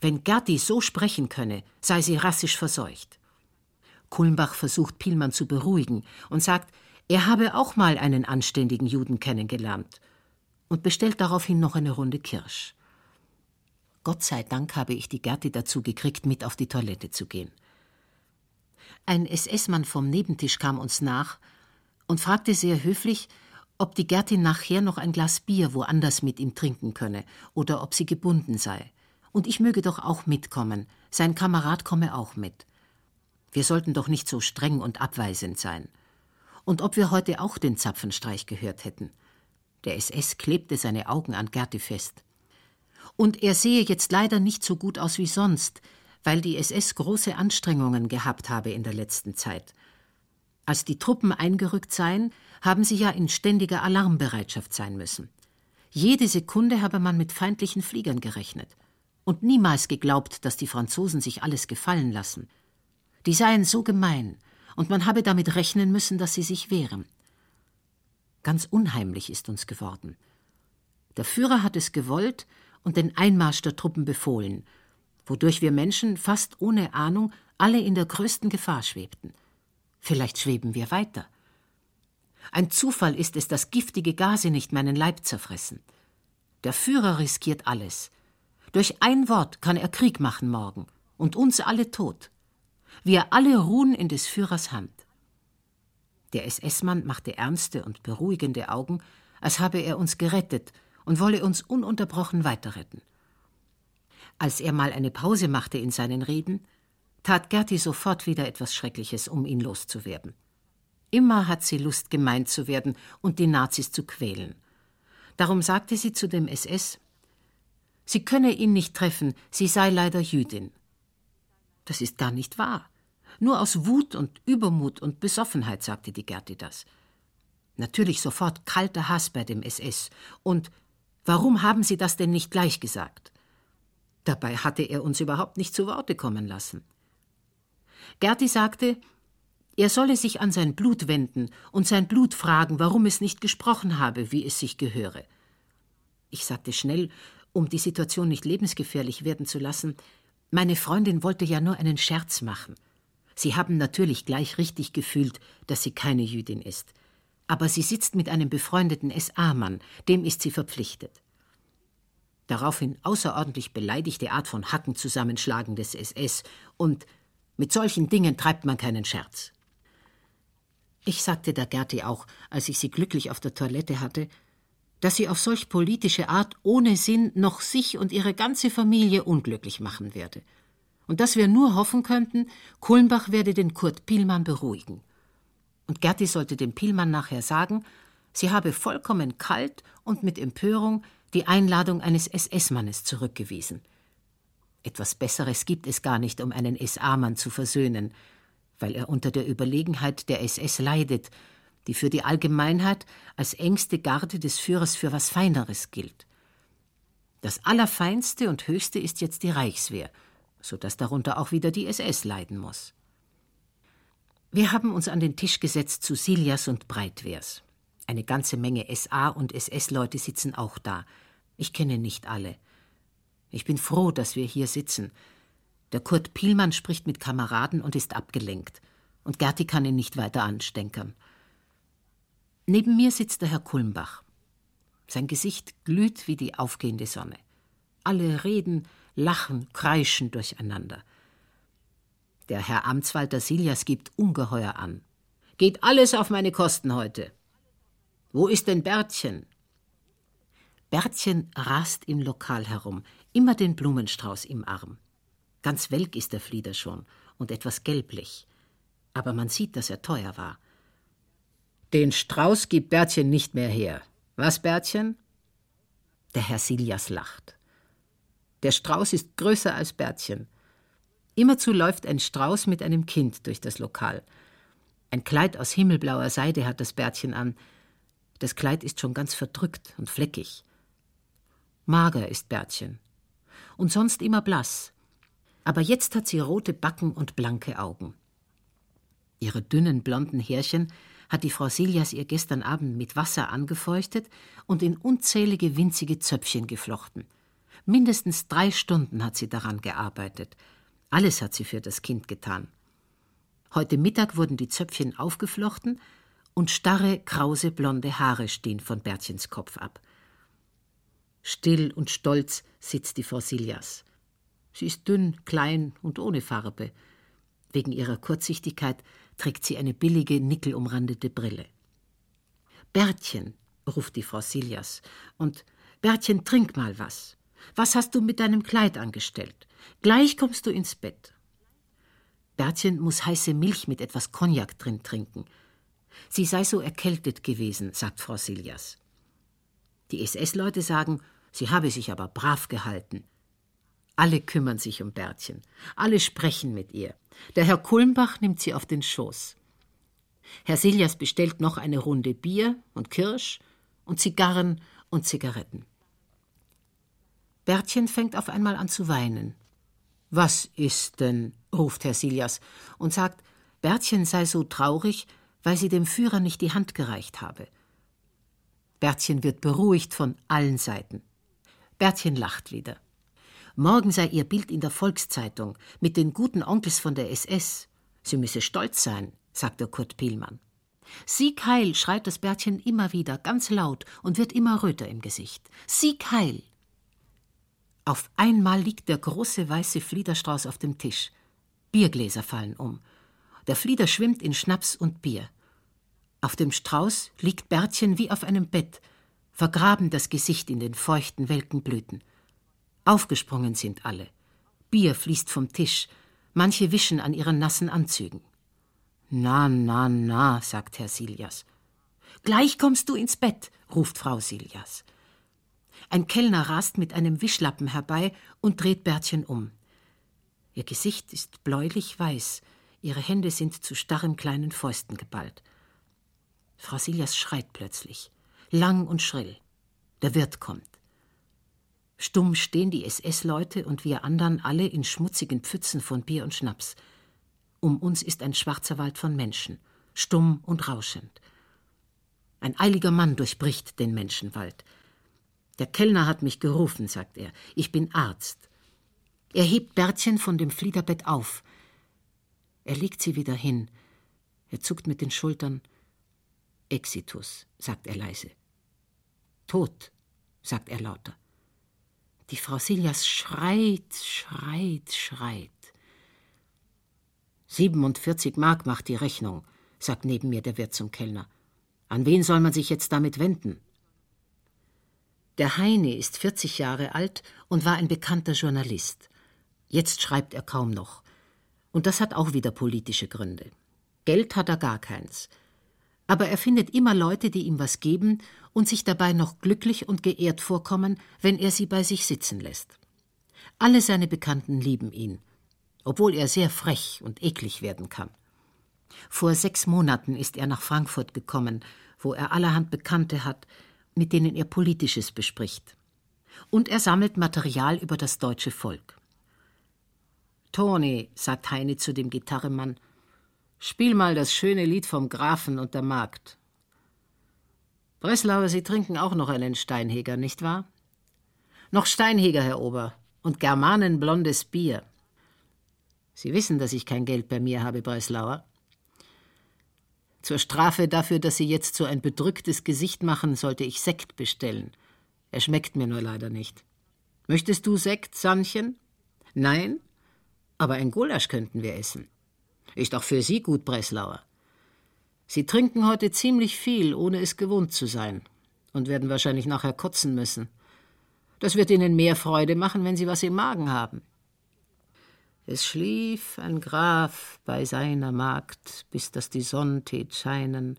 Wenn Gerti so sprechen könne, sei sie rassisch verseucht. Kulmbach versucht Pielmann zu beruhigen und sagt, er habe auch mal einen anständigen Juden kennengelernt und bestellt daraufhin noch eine Runde Kirsch. Gott sei Dank habe ich die Gerti dazu gekriegt, mit auf die Toilette zu gehen. Ein SS-Mann vom Nebentisch kam uns nach und fragte sehr höflich, ob die Gertin nachher noch ein Glas Bier woanders mit ihm trinken könne oder ob sie gebunden sei. Und ich möge doch auch mitkommen, sein Kamerad komme auch mit. Wir sollten doch nicht so streng und abweisend sein. Und ob wir heute auch den Zapfenstreich gehört hätten. Der SS klebte seine Augen an Gerti fest. Und er sehe jetzt leider nicht so gut aus wie sonst, weil die SS große Anstrengungen gehabt habe in der letzten Zeit. Als die Truppen eingerückt seien, haben sie ja in ständiger Alarmbereitschaft sein müssen. Jede Sekunde habe man mit feindlichen Fliegern gerechnet und niemals geglaubt, dass die Franzosen sich alles gefallen lassen. Die seien so gemein, und man habe damit rechnen müssen, dass sie sich wehren. Ganz unheimlich ist uns geworden. Der Führer hat es gewollt und den Einmarsch der Truppen befohlen, wodurch wir Menschen fast ohne Ahnung alle in der größten Gefahr schwebten. Vielleicht schweben wir weiter. Ein Zufall ist es, dass giftige Gase nicht meinen Leib zerfressen. Der Führer riskiert alles. Durch ein Wort kann er Krieg machen morgen und uns alle tot. Wir alle ruhen in des Führers Hand. Der SS-Mann machte ernste und beruhigende Augen, als habe er uns gerettet und wolle uns ununterbrochen weiterretten. Als er mal eine Pause machte in seinen Reden, tat Gerti sofort wieder etwas Schreckliches, um ihn loszuwerden. Immer hat sie Lust, gemeint zu werden und die Nazis zu quälen. Darum sagte sie zu dem SS, sie könne ihn nicht treffen, sie sei leider Jüdin. Das ist gar nicht wahr. Nur aus Wut und Übermut und Besoffenheit sagte die Gerti das. Natürlich sofort kalter Hass bei dem SS. Und warum haben Sie das denn nicht gleich gesagt? Dabei hatte er uns überhaupt nicht zu Worte kommen lassen. Gerti sagte, er solle sich an sein Blut wenden und sein Blut fragen, warum es nicht gesprochen habe, wie es sich gehöre. Ich sagte schnell, um die Situation nicht lebensgefährlich werden zu lassen, meine Freundin wollte ja nur einen Scherz machen. Sie haben natürlich gleich richtig gefühlt, dass sie keine Jüdin ist. Aber sie sitzt mit einem befreundeten SA-Mann, dem ist sie verpflichtet. Daraufhin außerordentlich beleidigte Art von Hacken zusammenschlagen des SS und mit solchen Dingen treibt man keinen Scherz. Ich sagte der Gerti auch, als ich sie glücklich auf der Toilette hatte, dass sie auf solch politische Art ohne Sinn noch sich und ihre ganze Familie unglücklich machen werde. Und dass wir nur hoffen könnten, Kulmbach werde den Kurt Pielmann beruhigen. Und Gerti sollte dem Pielmann nachher sagen, sie habe vollkommen kalt und mit Empörung die Einladung eines SS-Mannes zurückgewiesen. Etwas Besseres gibt es gar nicht, um einen SA-Mann zu versöhnen, weil er unter der Überlegenheit der SS leidet, die für die Allgemeinheit als engste Garde des Führers für was Feineres gilt. Das Allerfeinste und Höchste ist jetzt die Reichswehr, so dass darunter auch wieder die SS leiden muss. Wir haben uns an den Tisch gesetzt zu Silias und Breitwehrs. Eine ganze Menge SA und SS-Leute sitzen auch da. Ich kenne nicht alle. Ich bin froh, dass wir hier sitzen. Der Kurt Pielmann spricht mit Kameraden und ist abgelenkt. Und Gerti kann ihn nicht weiter anstenkern. Neben mir sitzt der Herr Kulmbach. Sein Gesicht glüht wie die aufgehende Sonne. Alle reden, lachen, kreischen durcheinander. Der Herr Amtswalter Silias gibt ungeheuer an. Geht alles auf meine Kosten heute. Wo ist denn Bärtchen? Bärtchen rast im Lokal herum, immer den Blumenstrauß im Arm. Ganz welk ist der Flieder schon und etwas gelblich. Aber man sieht, dass er teuer war. Den Strauß gibt Bärtchen nicht mehr her. Was, Bärtchen? Der Herr Silias lacht. Der Strauß ist größer als Bärtchen. Immerzu läuft ein Strauß mit einem Kind durch das Lokal. Ein Kleid aus himmelblauer Seide hat das Bärtchen an. Das Kleid ist schon ganz verdrückt und fleckig. Mager ist Bärtchen. Und sonst immer blass. Aber jetzt hat sie rote Backen und blanke Augen. Ihre dünnen blonden Härchen hat die Frau Silias ihr gestern Abend mit Wasser angefeuchtet und in unzählige winzige Zöpfchen geflochten. Mindestens drei Stunden hat sie daran gearbeitet. Alles hat sie für das Kind getan. Heute Mittag wurden die Zöpfchen aufgeflochten und starre, krause, blonde Haare stehen von Bärtchens Kopf ab. Still und stolz sitzt die Frau Silias. Sie ist dünn, klein und ohne Farbe. Wegen ihrer Kurzsichtigkeit trägt sie eine billige, nickelumrandete Brille. Bärtchen, ruft die Frau Silias, und Bärtchen, trink mal was. Was hast du mit deinem Kleid angestellt? Gleich kommst du ins Bett. Bärtchen muss heiße Milch mit etwas Cognac drin trinken. Sie sei so erkältet gewesen, sagt Frau Silias. Die SS-Leute sagen, sie habe sich aber brav gehalten. Alle kümmern sich um Bärtchen. Alle sprechen mit ihr. Der Herr Kulmbach nimmt sie auf den Schoß. Herr Silias bestellt noch eine Runde Bier und Kirsch und Zigarren und Zigaretten. Bärtchen fängt auf einmal an zu weinen. Was ist denn? ruft Herr Silias und sagt, Bärtchen sei so traurig, weil sie dem Führer nicht die Hand gereicht habe. Bärtchen wird beruhigt von allen Seiten. Bärtchen lacht wieder. Morgen sei ihr Bild in der Volkszeitung mit den guten Onkels von der SS. Sie müsse stolz sein, sagt der Kurt Pielmann. Sieg heil, schreit das Bärtchen immer wieder, ganz laut und wird immer röter im Gesicht. Sieg heil! Auf einmal liegt der große weiße Fliederstrauß auf dem Tisch. Biergläser fallen um. Der Flieder schwimmt in Schnaps und Bier. Auf dem Strauß liegt Bärtchen wie auf einem Bett, vergraben das Gesicht in den feuchten, welken Blüten. Aufgesprungen sind alle. Bier fließt vom Tisch, manche wischen an ihren nassen Anzügen. Na, na, na, sagt Herr Silias. Gleich kommst du ins Bett, ruft Frau Silias. Ein Kellner rast mit einem Wischlappen herbei und dreht Bärtchen um. Ihr Gesicht ist bläulich weiß, ihre Hände sind zu starren kleinen Fäusten geballt. Frau Silias schreit plötzlich, lang und schrill. Der Wirt kommt. Stumm stehen die SS-Leute und wir anderen alle in schmutzigen Pfützen von Bier und Schnaps. Um uns ist ein schwarzer Wald von Menschen, stumm und rauschend. Ein eiliger Mann durchbricht den Menschenwald. Der Kellner hat mich gerufen, sagt er. Ich bin Arzt. Er hebt Bärtchen von dem Fliederbett auf. Er legt sie wieder hin. Er zuckt mit den Schultern. Exitus, sagt er leise. Tot, sagt er lauter. Die Frau Silias schreit, schreit, schreit. 47 Mark macht die Rechnung, sagt neben mir der Wirt zum Kellner. An wen soll man sich jetzt damit wenden? Der Heine ist 40 Jahre alt und war ein bekannter Journalist. Jetzt schreibt er kaum noch. Und das hat auch wieder politische Gründe. Geld hat er gar keins. Aber er findet immer Leute, die ihm was geben und sich dabei noch glücklich und geehrt vorkommen, wenn er sie bei sich sitzen lässt. Alle seine Bekannten lieben ihn, obwohl er sehr frech und eklig werden kann. Vor sechs Monaten ist er nach Frankfurt gekommen, wo er allerhand Bekannte hat, mit denen er Politisches bespricht. Und er sammelt Material über das deutsche Volk. Toni, sagt Heini zu dem Gitarremann, spiel mal das schöne Lied vom Grafen und der Magd. Breslauer, Sie trinken auch noch einen Steinheger, nicht wahr? Noch Steinheger, Herr Ober, und Germanenblondes Bier. Sie wissen, dass ich kein Geld bei mir habe, Breslauer. Zur Strafe dafür, dass Sie jetzt so ein bedrücktes Gesicht machen, sollte ich Sekt bestellen. Er schmeckt mir nur leider nicht. Möchtest du Sekt, Sannchen? Nein? Aber ein Gulasch könnten wir essen. Ist auch für Sie gut, Breslauer. Sie trinken heute ziemlich viel, ohne es gewohnt zu sein, und werden wahrscheinlich nachher kotzen müssen. Das wird Ihnen mehr Freude machen, wenn Sie was im Magen haben. Es schlief ein Graf bei seiner Magd, bis dass die Sonn tät scheinen,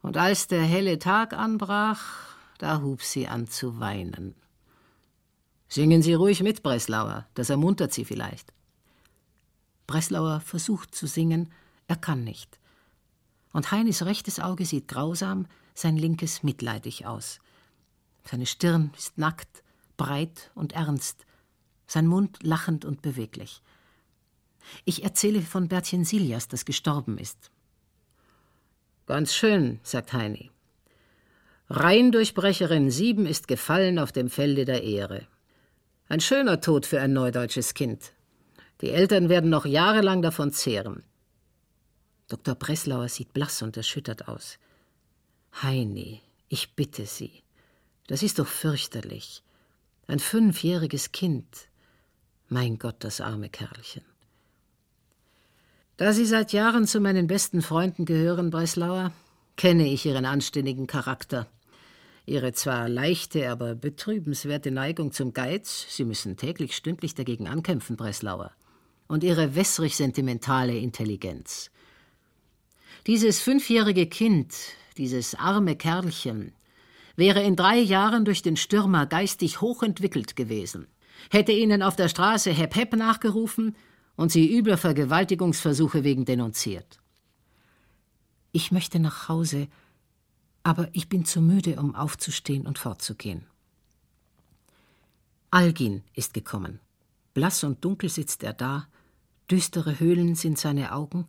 und als der helle Tag anbrach, da hub sie an zu weinen. Singen Sie ruhig mit, Breslauer, das ermuntert Sie vielleicht. Breslauer versucht zu singen, er kann nicht. Und Heinis rechtes Auge sieht grausam, sein linkes mitleidig aus. Seine Stirn ist nackt, breit und ernst, sein Mund lachend und beweglich. Ich erzähle von Bertchen Silias, das gestorben ist. Ganz schön, sagt Heini. Rheindurchbrecherin sieben ist gefallen auf dem Felde der Ehre. Ein schöner Tod für ein neudeutsches Kind. Die Eltern werden noch jahrelang davon zehren. Dr. Breslauer sieht blass und erschüttert aus. Heini, ich bitte Sie. Das ist doch fürchterlich. Ein fünfjähriges Kind. Mein Gott, das arme Kerlchen. Da Sie seit Jahren zu meinen besten Freunden gehören, Breslauer, kenne ich Ihren anständigen Charakter. Ihre zwar leichte, aber betrübenswerte Neigung zum Geiz, Sie müssen täglich stündlich dagegen ankämpfen, Breslauer und ihre wässrig sentimentale Intelligenz. Dieses fünfjährige Kind, dieses arme Kerlchen, wäre in drei Jahren durch den Stürmer geistig hochentwickelt gewesen, hätte ihnen auf der Straße Hep Hep nachgerufen und sie übler Vergewaltigungsversuche wegen denunziert. Ich möchte nach Hause, aber ich bin zu müde, um aufzustehen und fortzugehen. Algin ist gekommen. Blass und dunkel sitzt er da, Düstere Höhlen sind seine Augen,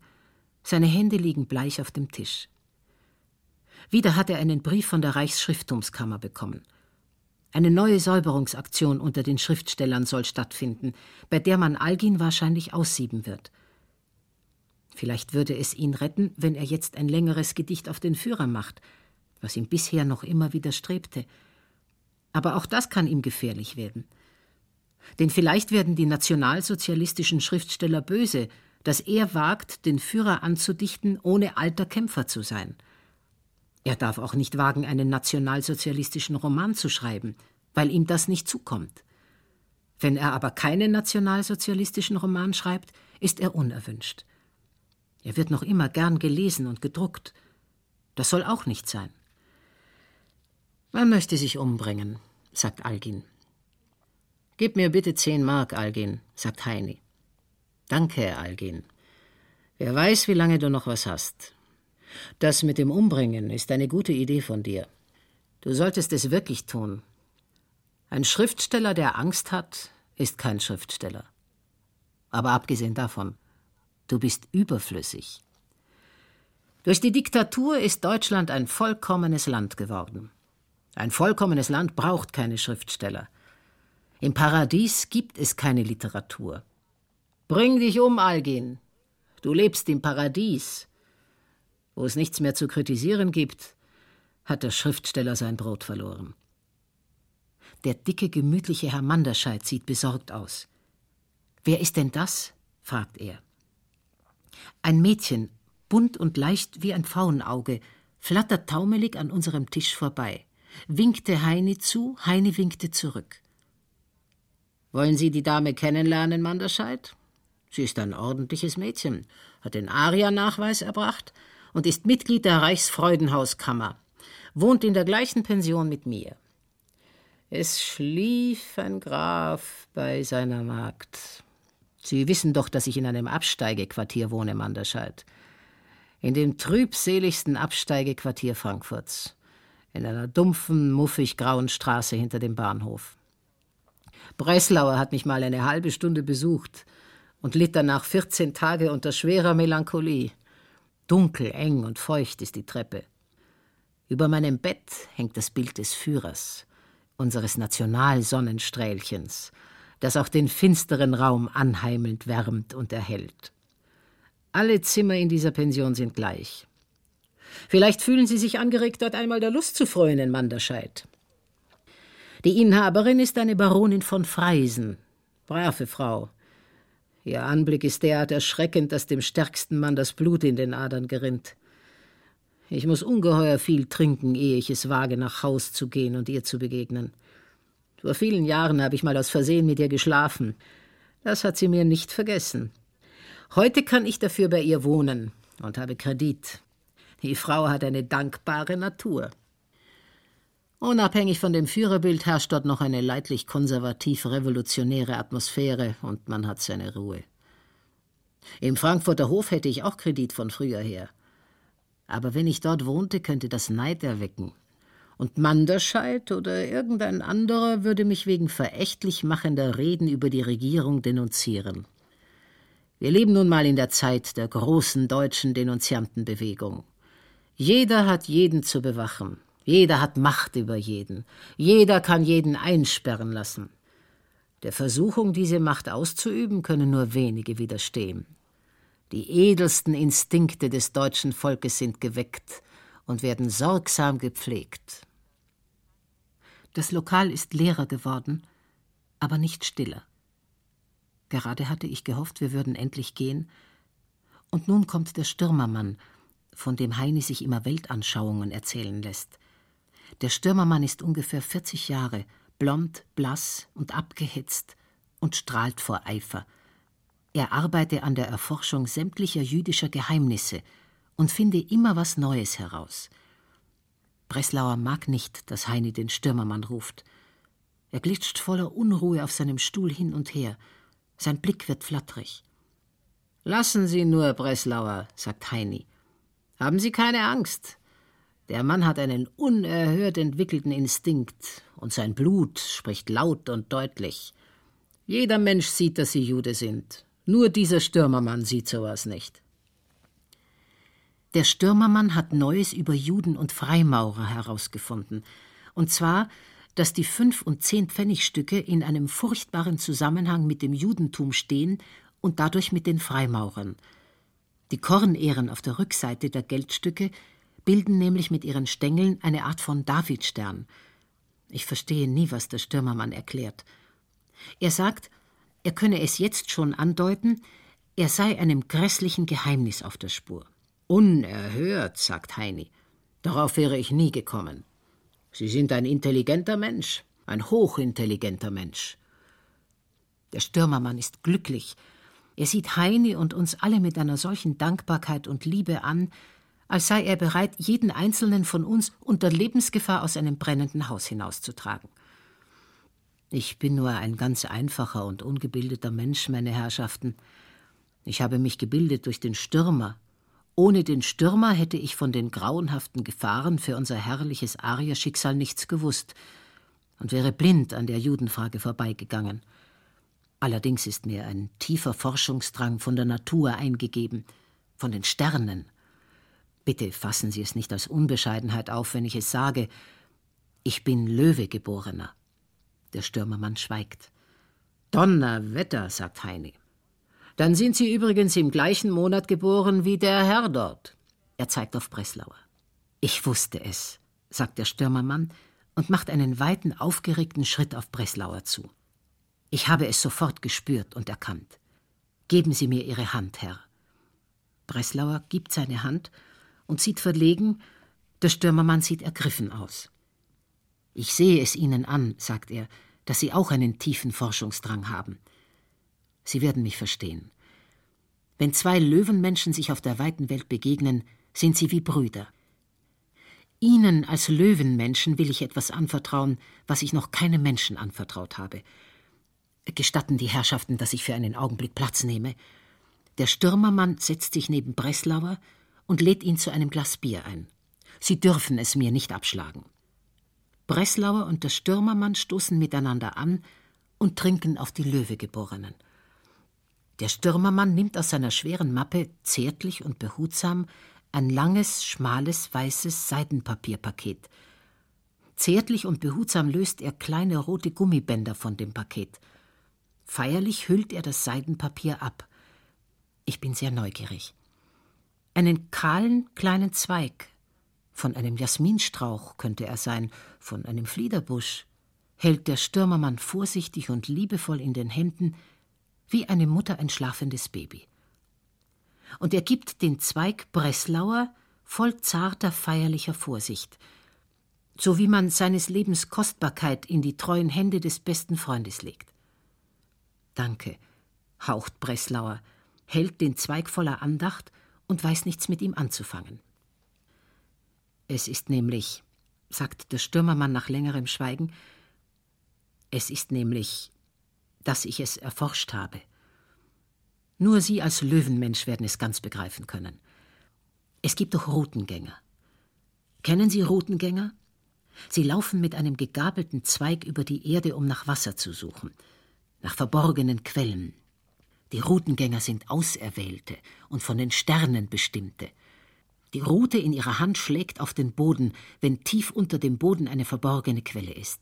seine Hände liegen bleich auf dem Tisch. Wieder hat er einen Brief von der Reichsschrifttumskammer bekommen. Eine neue Säuberungsaktion unter den Schriftstellern soll stattfinden, bei der man Algin wahrscheinlich aussieben wird. Vielleicht würde es ihn retten, wenn er jetzt ein längeres Gedicht auf den Führer macht, was ihm bisher noch immer widerstrebte. Aber auch das kann ihm gefährlich werden. Denn vielleicht werden die nationalsozialistischen Schriftsteller böse, dass er wagt, den Führer anzudichten, ohne alter Kämpfer zu sein. Er darf auch nicht wagen, einen nationalsozialistischen Roman zu schreiben, weil ihm das nicht zukommt. Wenn er aber keinen nationalsozialistischen Roman schreibt, ist er unerwünscht. Er wird noch immer gern gelesen und gedruckt. Das soll auch nicht sein. Man möchte sich umbringen, sagt Algin. Gib mir bitte zehn Mark, Algin, sagt Heini. Danke, Algin. Wer weiß, wie lange du noch was hast. Das mit dem Umbringen ist eine gute Idee von dir. Du solltest es wirklich tun. Ein Schriftsteller, der Angst hat, ist kein Schriftsteller. Aber abgesehen davon, du bist überflüssig. Durch die Diktatur ist Deutschland ein vollkommenes Land geworden. Ein vollkommenes Land braucht keine Schriftsteller. Im Paradies gibt es keine Literatur. Bring dich um, Algin. Du lebst im Paradies. Wo es nichts mehr zu kritisieren gibt, hat der Schriftsteller sein Brot verloren. Der dicke, gemütliche Herr Manderscheid sieht besorgt aus. Wer ist denn das? fragt er. Ein Mädchen, bunt und leicht wie ein Pfauenauge, flattert taumelig an unserem Tisch vorbei, winkte Heini zu, Heini winkte zurück. Wollen Sie die Dame kennenlernen, Manderscheid? Sie ist ein ordentliches Mädchen, hat den ARIA-Nachweis erbracht und ist Mitglied der Reichsfreudenhauskammer, wohnt in der gleichen Pension mit mir. Es schlief ein Graf bei seiner Magd. Sie wissen doch, dass ich in einem Absteigequartier wohne, Manderscheid. In dem trübseligsten Absteigequartier Frankfurts. In einer dumpfen, muffig grauen Straße hinter dem Bahnhof. Breslauer hat mich mal eine halbe Stunde besucht und litt danach 14 Tage unter schwerer Melancholie. Dunkel, eng und feucht ist die Treppe. Über meinem Bett hängt das Bild des Führers, unseres Nationalsonnenstrählchens, das auch den finsteren Raum anheimelnd wärmt und erhellt. Alle Zimmer in dieser Pension sind gleich. Vielleicht fühlen Sie sich angeregt, dort einmal der Lust zu freuen in Manderscheid. Die Inhaberin ist eine Baronin von Freisen. Brave Frau. Ihr Anblick ist derart erschreckend, dass dem stärksten Mann das Blut in den Adern gerinnt. Ich muss ungeheuer viel trinken, ehe ich es wage, nach Haus zu gehen und ihr zu begegnen. Vor vielen Jahren habe ich mal aus Versehen mit ihr geschlafen. Das hat sie mir nicht vergessen. Heute kann ich dafür bei ihr wohnen und habe Kredit. Die Frau hat eine dankbare Natur. Unabhängig von dem Führerbild herrscht dort noch eine leidlich konservativ-revolutionäre Atmosphäre und man hat seine Ruhe. Im Frankfurter Hof hätte ich auch Kredit von früher her. Aber wenn ich dort wohnte, könnte das Neid erwecken. Und Manderscheid oder irgendein anderer würde mich wegen verächtlich machender Reden über die Regierung denunzieren. Wir leben nun mal in der Zeit der großen deutschen Denunziantenbewegung. Jeder hat jeden zu bewachen. Jeder hat Macht über jeden. Jeder kann jeden einsperren lassen. Der Versuchung, diese Macht auszuüben, können nur wenige widerstehen. Die edelsten Instinkte des deutschen Volkes sind geweckt und werden sorgsam gepflegt. Das Lokal ist leerer geworden, aber nicht stiller. Gerade hatte ich gehofft, wir würden endlich gehen, und nun kommt der Stürmermann von dem Heini sich immer Weltanschauungen erzählen lässt. Der Stürmermann ist ungefähr 40 Jahre, blond, blass und abgehetzt und strahlt vor Eifer. Er arbeite an der Erforschung sämtlicher jüdischer Geheimnisse und finde immer was Neues heraus. Breslauer mag nicht, dass Heini den Stürmermann ruft. Er glitscht voller Unruhe auf seinem Stuhl hin und her. Sein Blick wird flatterig. Lassen Sie nur, Breslauer, sagt Heini. Haben Sie keine Angst. Der Mann hat einen unerhört entwickelten Instinkt, und sein Blut spricht laut und deutlich. Jeder Mensch sieht, dass Sie Jude sind. Nur dieser Stürmermann sieht sowas nicht. Der Stürmermann hat Neues über Juden und Freimaurer herausgefunden. Und zwar, dass die fünf und zehn Pfennigstücke in einem furchtbaren Zusammenhang mit dem Judentum stehen und dadurch mit den Freimaurern. Die Kornehren auf der Rückseite der Geldstücke bilden nämlich mit ihren Stängeln eine Art von Davidstern. Ich verstehe nie, was der Stürmermann erklärt. Er sagt, er könne es jetzt schon andeuten, er sei einem grässlichen Geheimnis auf der Spur. Unerhört, sagt Heini. Darauf wäre ich nie gekommen. Sie sind ein intelligenter Mensch, ein hochintelligenter Mensch. Der Stürmermann ist glücklich, er sieht Heini und uns alle mit einer solchen Dankbarkeit und Liebe an, als sei er bereit, jeden einzelnen von uns unter Lebensgefahr aus einem brennenden Haus hinauszutragen. Ich bin nur ein ganz einfacher und ungebildeter Mensch, meine Herrschaften. Ich habe mich gebildet durch den Stürmer. Ohne den Stürmer hätte ich von den grauenhaften Gefahren für unser herrliches Arierschicksal nichts gewusst und wäre blind an der Judenfrage vorbeigegangen. Allerdings ist mir ein tiefer Forschungsdrang von der Natur eingegeben, von den Sternen. Bitte fassen Sie es nicht als Unbescheidenheit auf, wenn ich es sage. Ich bin Löwegeborener. Der Stürmermann schweigt. Donnerwetter, sagt Heini. Dann sind Sie übrigens im gleichen Monat geboren wie der Herr dort. Er zeigt auf Breslauer. Ich wusste es, sagt der Stürmermann und macht einen weiten, aufgeregten Schritt auf Breslauer zu. Ich habe es sofort gespürt und erkannt. Geben Sie mir Ihre Hand, Herr. Breslauer gibt seine Hand und sieht verlegen, der Stürmermann sieht ergriffen aus. Ich sehe es Ihnen an, sagt er, dass Sie auch einen tiefen Forschungsdrang haben. Sie werden mich verstehen. Wenn zwei Löwenmenschen sich auf der weiten Welt begegnen, sind sie wie Brüder. Ihnen als Löwenmenschen will ich etwas anvertrauen, was ich noch keinem Menschen anvertraut habe, Gestatten die Herrschaften, dass ich für einen Augenblick Platz nehme. Der Stürmermann setzt sich neben Breslauer und lädt ihn zu einem Glas Bier ein. Sie dürfen es mir nicht abschlagen. Breslauer und der Stürmermann stoßen miteinander an und trinken auf die Löwegeborenen. Der Stürmermann nimmt aus seiner schweren Mappe zärtlich und behutsam ein langes, schmales, weißes Seidenpapierpaket. Zärtlich und behutsam löst er kleine rote Gummibänder von dem Paket. Feierlich hüllt er das Seidenpapier ab. Ich bin sehr neugierig. Einen kahlen kleinen Zweig, von einem Jasminstrauch könnte er sein, von einem Fliederbusch, hält der Stürmermann vorsichtig und liebevoll in den Händen, wie eine Mutter ein schlafendes Baby. Und er gibt den Zweig Breslauer voll zarter, feierlicher Vorsicht, so wie man seines Lebens Kostbarkeit in die treuen Hände des besten Freundes legt. Danke, haucht Breslauer, hält den Zweig voller Andacht und weiß nichts mit ihm anzufangen. Es ist nämlich, sagt der Stürmermann nach längerem Schweigen, es ist nämlich, dass ich es erforscht habe. Nur Sie als Löwenmensch werden es ganz begreifen können. Es gibt doch Routengänger. Kennen Sie Routengänger? Sie laufen mit einem gegabelten Zweig über die Erde, um nach Wasser zu suchen, nach verborgenen Quellen. Die Routengänger sind Auserwählte und von den Sternen bestimmte. Die Rute in ihrer Hand schlägt auf den Boden, wenn tief unter dem Boden eine verborgene Quelle ist.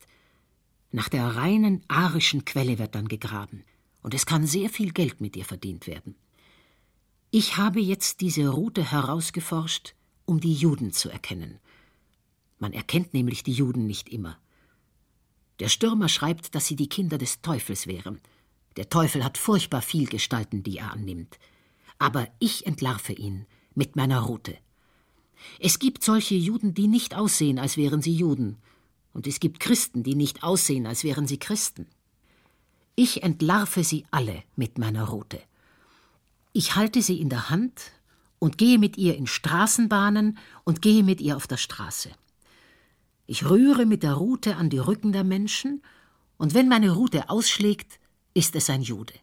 Nach der reinen arischen Quelle wird dann gegraben, und es kann sehr viel Geld mit ihr verdient werden. Ich habe jetzt diese Route herausgeforscht, um die Juden zu erkennen. Man erkennt nämlich die Juden nicht immer. Der Stürmer schreibt, dass sie die Kinder des Teufels wären. Der Teufel hat furchtbar viel Gestalten, die er annimmt. Aber ich entlarve ihn mit meiner Route. Es gibt solche Juden, die nicht aussehen, als wären sie Juden, und es gibt Christen, die nicht aussehen, als wären sie Christen. Ich entlarve sie alle mit meiner Rute. Ich halte sie in der Hand und gehe mit ihr in Straßenbahnen und gehe mit ihr auf der Straße. Ich rühre mit der Rute an die Rücken der Menschen, und wenn meine Rute ausschlägt, ist es ein Jude.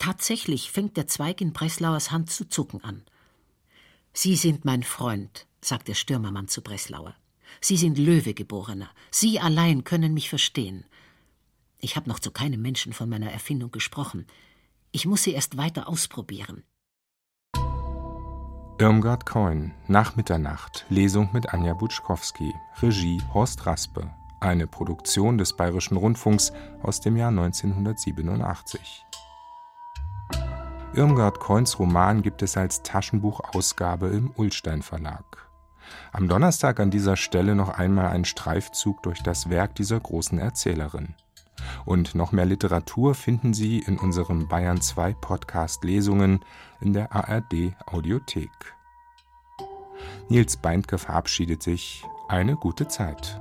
Tatsächlich fängt der Zweig in Breslauers Hand zu zucken an. Sie sind mein Freund, sagt der Stürmermann zu Breslauer. Sie sind Löwegeborener. Sie allein können mich verstehen. Ich habe noch zu keinem Menschen von meiner Erfindung gesprochen. Ich muss sie erst weiter ausprobieren. Irmgard Coin, Nach Mitternacht, Lesung mit Anja Butschkowski, Regie Horst Raspe, eine Produktion des Bayerischen Rundfunks aus dem Jahr 1987. Irmgard Coins Roman gibt es als Taschenbuchausgabe im Ullstein Verlag. Am Donnerstag an dieser Stelle noch einmal ein Streifzug durch das Werk dieser großen Erzählerin. Und noch mehr Literatur finden Sie in unserem Bayern 2 Podcast Lesungen in der ARD Audiothek. Nils Beindke verabschiedet sich. Eine gute Zeit.